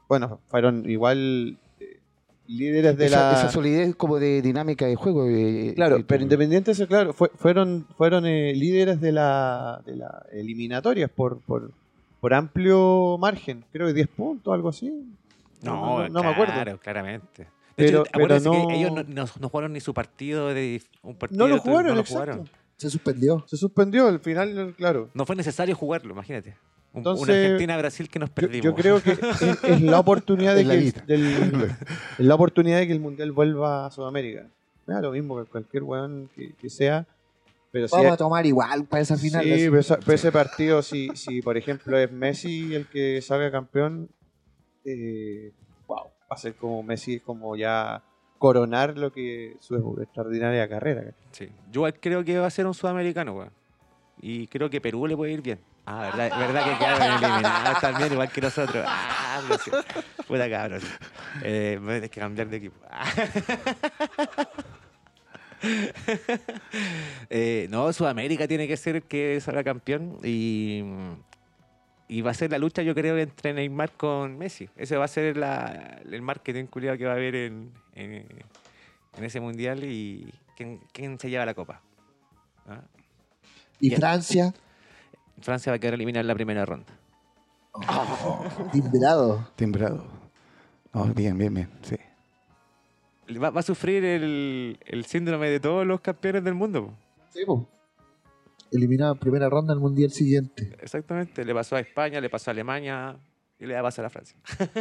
Bueno, fueron igual eh, líderes de esa, la. esa solidez como de dinámica de juego. eh, Claro, eh, pero independiente de eso, claro, fue- fueron, fueron eh, líderes de la, de la eliminatorias por, por, por amplio margen, creo que 10 puntos, algo así. no, no, no me acuerdo. Claro, claramente. De Pero- hecho, acuérdense pero no- que ellos no, no- no jugaron ni su partido de un partido. No lo otro, jugaron, no lo jugaron. Se suspendió. Se suspendió al final, claro. No fue necesario jugarlo, imagínate. Un, Entonces, una Argentina-Brasil que nos perdimos. yo creo que es, es la oportunidad de la que del- es la oportunidad de que el mundial vuelva a Sudamérica. Me da lo mismo que cualquier weón que, que sea. Pero si Vamos a tomar igual para esa final. Sí, esa- pero ese partido, si, si por ejemplo es Messi el que salga campeón, eh, va a ser como Messi, como ya coronar lo que su extraordinaria carrera. Sí. Yo creo que va a ser un sudamericano, weón. Y creo que Perú le puede ir bien. Ah, verdad, verdad que quedaron eliminados también, igual que nosotros. Ah, sí. Puta cabrón. Eh, me tienes que cambiar de equipo. Eh, no, Sudamérica tiene que ser el que salga campeón y, y va a ser la lucha, yo creo, entre Neymar con Messi. Ese va a ser la- el marketing culiado que va a haber en, en, en ese mundial y quién, quién se lleva la copa. ¿Ah? Y. Francia, Francia va a quedar eliminada en la primera ronda. timbrado. Timbrado. No, bien, bien, bien. Sí. Va, va a sufrir el, el síndrome de todos los campeones del mundo. Sí, po. Eliminado en primera ronda el mundial siguiente. Exactamente. Le pasó a España, le pasó a Alemania y le va a pasar a Francia.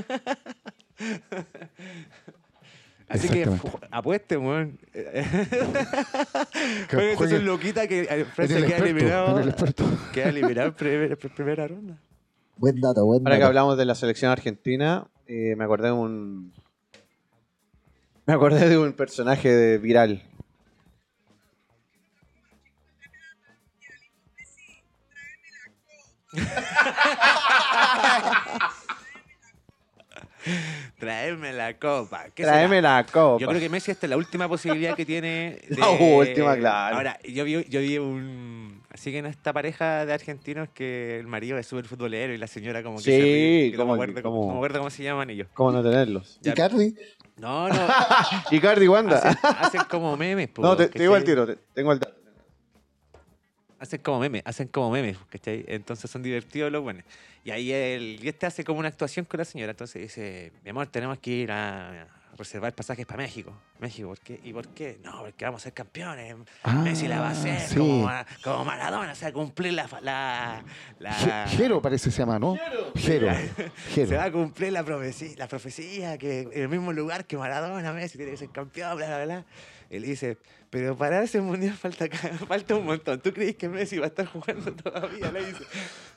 Así que apueste, weón. Juegue- su loquita que eh, Francia queda experto, eliminado. Queda eliminado en primera, primera ronda. Buen dato, buen Ahora que hablamos de la selección argentina, eh, me acordé de un. Me acordé de un personaje de viral. Tráeme la copa. ¿Qué Tráeme será? la copa. Yo creo que Messi esta es la última posibilidad que tiene. De... La última, claro. Ahora, yo vi, yo vi un. Así que en esta pareja de argentinos que el marido es súper futbolero y la señora como que. Sí, se ríe, que no, como- me acuerdo, como- no me acuerdo cómo se llaman ellos. ¿Cómo no tenerlos? Ya- Icardi, No, no. Icardi Wanda. hacen, hacen como memes. po, no, te, te digo el tiro, te- tengo el dato. Hacen como memes, hacen como memes, ¿cachai? Entonces son divertidos los buenos. Y ahí el, y este hace como una actuación con la señora. Entonces dice, mi amor, tenemos que ir a reservar pasajes para México. México, ¿por qué? ¿Y por qué? No, porque vamos a ser campeones. Ah, Messi la va a hacer sí. como, como Maradona, o sea, cumplir la... la, la- Je- Jero parece se llama, ¿no? Jero. se va Jero. a cumplir la profecía, la profecía que en el mismo lugar que Maradona, Messi tiene que ser campeón, bla, bla, bla. Él dice, pero para ese mundial falta, falta un montón. ¿Tú crees que Messi va a estar jugando todavía? Le dice,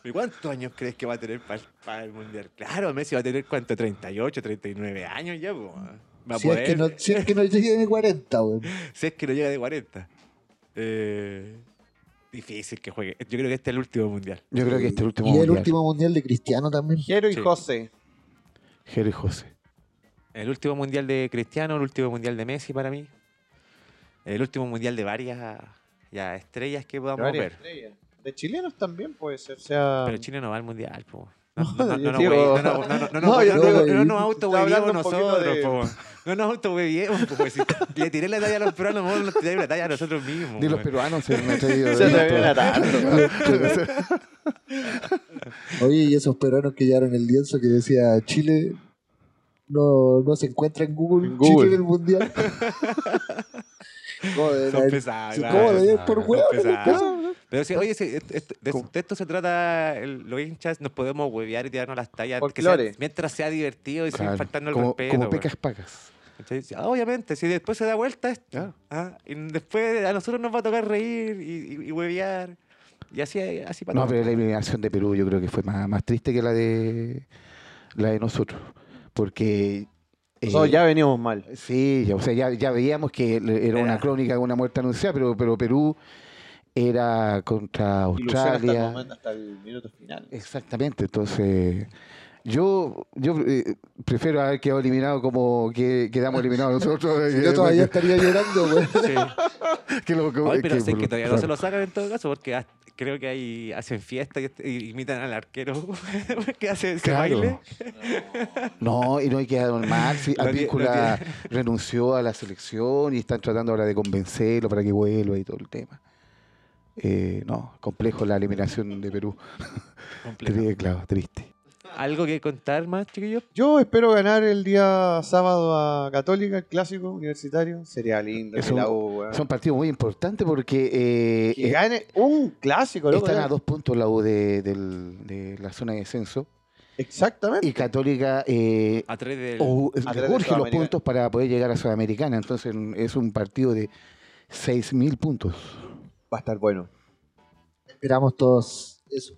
¿y cuántos años crees que va a tener para el mundial? Claro, Messi va a tener cuánto, 38, 39 años ya, po. Va a si es, poder, que no, si es que no llegue de 40, weón. si es que no llega de 40. Eh, difícil que juegue. Yo creo que este es el último mundial. Yo creo que este es el último Y el mundial. último mundial de Cristiano también. Jero y Sí. José. Jero y José. El último mundial de Cristiano, el último mundial de Messi para mí. El último mundial de varias ya, estrellas que podamos Varias ver. estrellas. De chilenos también puede ser. O sea, Pero Chile no va al mundial, po. No, No, no, no, no, no, no, no, no, no, No, no, yo no, digo- no, no nos estaba autohueviemos hablando un poquito nosotros. No nos autohueviemos. Si le tiré la talla a los peruanos, vos nos tiráis la talla a nosotros mismos. Ni los peruanos se han atrevido. Se. Oye, y esos peruanos que llevaron el lienzo que decía Chile no, no se encuentra en Google, En Google. Chile en el mundial. Joder, Son pesados. claro, ¿Cómo de por huevo? Pero sí, oye, sí, esto- esto- de, ¿Cómo? de esto se trata, el- los hinchas nos podemos huevear y tirarnos las tallas. que sea- mientras sea divertido y sin Claro, faltarnos el como, respeto. como pecas ah, Obviamente, si después se da vuelta esto. Claro. ah, y después a nosotros nos va a tocar reír y, y, y huevear. Y así, así para No, pero la eliminación de Perú yo creo que fue más, más triste que la de la de nosotros. Porque. Eh, Nosotros ya veníamos mal. Sí, ya, o sea, ya, ya veíamos que era una crónica de una muerte anunciada, pero, pero Perú era contra Ilusión hasta el, Australia. momento, hasta el minuto final. Exactamente, entonces yo yo eh, prefiero haber quedado eliminado como que quedamos eliminados nosotros. eh, Yo todavía que- estaría llorando, güey. Sí. que lo- que- Oye, pero que sé que todavía no se lo sacan en todo caso porque hasta- creo que ahí hacen fiesta y, y imitan al arquero que hace ese Claro. baile. No, y no hay que quedar mal. Sí, Lo tie- Advíncula renunció a la selección y están tratando ahora de convencerlo para que vuelva y todo el tema. Eh, no, complejo la eliminación de Perú. Completo. Tri- Claro, triste. ¿Algo que contar más, chiquillos? Yo espero ganar el día sábado a Católica, el clásico universitario. Sería lindo. Es que un- la U, weón. Son partidos muy importantes porque eh, Que eh, gane un clásico, loco. están ya. a dos puntos la U de, la zona de descenso Exactamente. y Católica eh, A tres del... o- A través de urge los puntos para poder llegar a Sudamericana. Entonces es un partido de 6.000 puntos. Va a estar bueno. Esperamos todos eso.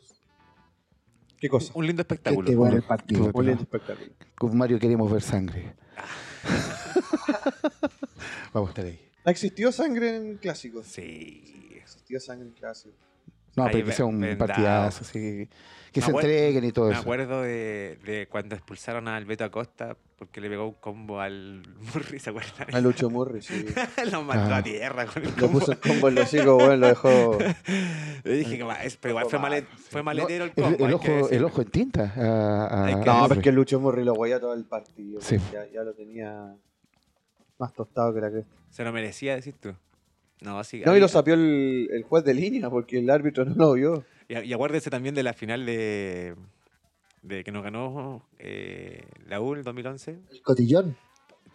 ¿Qué cosa? Un lindo Que espectáculo. bueno el partido. Un lindo espectáculo. Con Mario queremos ver sangre. Vamos a estar ahí. ¿Ha existido sangre en clásicos? Sí. Existió sangre en clásicos. No, Ahí pero que ve- sea un vendado. partidazo, así, que Me se entreguen y todo Me eso. acuerdo de, de cuando expulsaron a Alberto Acosta porque le pegó un combo al Murray, ¿se acuerdan? A Lucho Murri, sí. lo mandó Ah. a tierra con el Le combo. puso el combo en los hocico, weón, lo dejó. Yo dije que va, es- pero igual fue, malet- fue maletero el El, combo. el que ojo, el ojo en tinta. a- a- que- No, Murray. pero es que Lucho Murri lo guayó todo el partido. Sí. Ya, ya lo tenía más tostado que la cresta. Se lo merecía, decís tú. No, sí. No, ahí- y lo sapió el, el juez de línea porque el árbitro no lo vio. Y, y acuérdese también de la final de, de que nos ganó eh, la U en el 2011. El cotillón.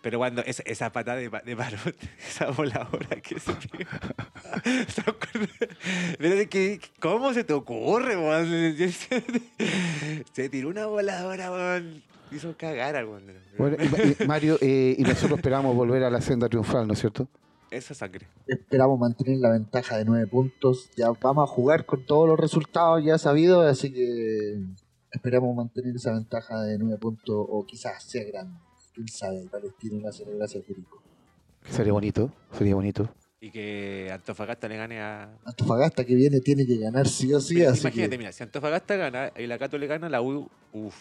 Pero cuando esa, esa patada de, de Parot, esa voladora que se que, ¿cómo se te ocurre, weón? Se tiró una voladora, weón. Hizo cagar al weón. Bueno, y- y Mario, eh, y nosotros esperamos volver a la senda triunfal, ¿no es cierto? Esa sangre. Esperamos mantener la ventaja de nueve puntos. Ya vamos a jugar con todos los resultados ya sabidos, así que esperamos mantener esa ventaja de nueve puntos o quizás sea grande. Quién sabe, hace gracia a Curicó. Sería bonito, sería bonito. Y que Antofagasta le gane a. Antofagasta que viene tiene que ganar sí o sí, Mira, así imagínate, que mira, si Antofagasta gana y la Cato le gana, la U. Uf.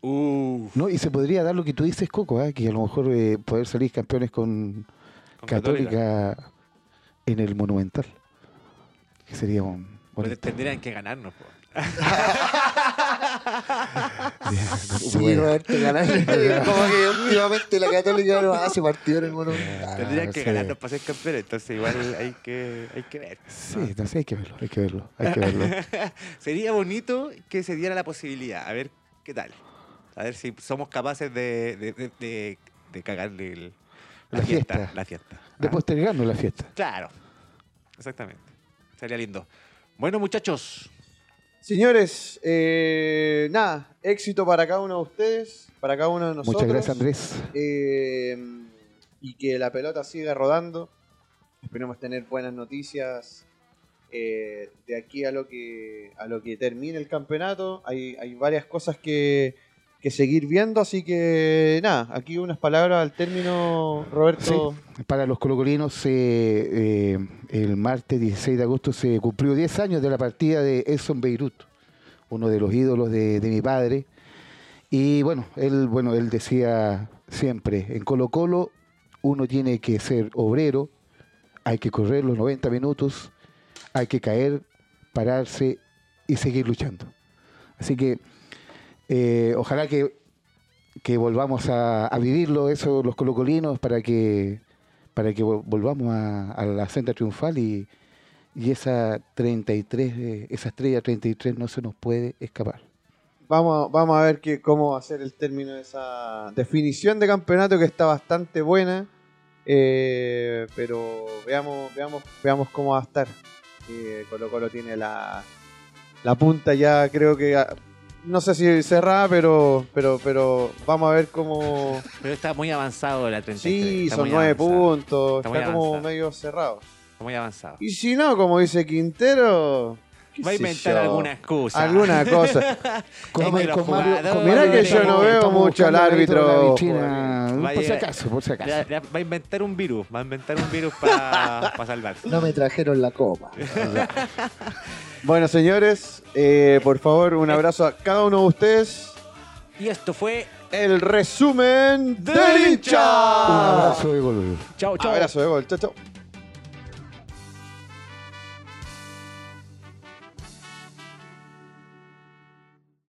Uf. No, y se podría dar lo que tú dices, Coco, ¿ah? que a lo mejor eh, poder salir campeones con Católica, en el Monumental. Que sería un bonito. tendrían que ganarnos, po. sí, Bueno. Roberto, ganar. Como que últimamente la Católica no hace partido en el Monumental. Tendrían que sí. ganarnos para ser campeones, entonces igual hay que, hay que ver. Sí, no sé, hay que verlo, hay que verlo, hay que verlo. Sería bonito que se diera la posibilidad, a ver qué tal. A ver si somos capaces de, de, de, de- de cagarle el- la, La fiesta, fiesta. La fiesta. De Ah, postergarnos la fiesta. Claro, exactamente. Sería lindo. Bueno, muchachos, Señores, eh, nada, éxito para cada uno de ustedes, para cada uno de nosotros. Muchas gracias, Andrés. Eh, y que la pelota siga rodando. Esperemos tener buenas noticias eh, de aquí a lo que a lo que termine el campeonato. Hay, hay varias cosas que, que seguir viendo, así que nada, aquí unas palabras al término, Roberto. Para los colocolinos, eh, el martes 16 de agosto se cumplió 10 años de la partida de Edson Beirut, uno de los ídolos de, de mi padre. Y bueno, él, bueno, él decía siempre, en Colo Colo uno tiene que ser obrero, hay que correr los 90 minutos, hay que caer, pararse y seguir luchando. Así que eh, ojalá que, que volvamos a, vivirlo eso los colocolinos para que para que vol- volvamos a, a la senda triunfal y, y esa 33 eh, esa estrella 33 no se nos puede escapar. Vamos, vamos a ver que, cómo va a ser el término de esa definición de campeonato que está bastante buena. eh, pero veamos, veamos, veamos cómo va a estar. Colo Colo tiene la, la punta ya, creo que no sé si cerrada, pero, pero, pero vamos a ver cómo. pero está muy avanzado la 33. Sí, está son nueve puntos, Está como medio cerrado. Está muy avanzado. Y si no, como dice Quintero, Va a inventar alguna excusa. Alguna cosa. Con, Mario- Mirá que yo no veo mucho al árbitro. por si Vaya- acaso, por si acaso. Va a inventar un virus. Va a inventar un virus para salvarse. No me trajeron la copa. Bueno, señores, eh, por favor, un abrazo a cada uno de ustedes. Y esto fue. El resumen del hincha. Un abrazo de gol. Chao, chao. Abrazo de gol. Chao, chao.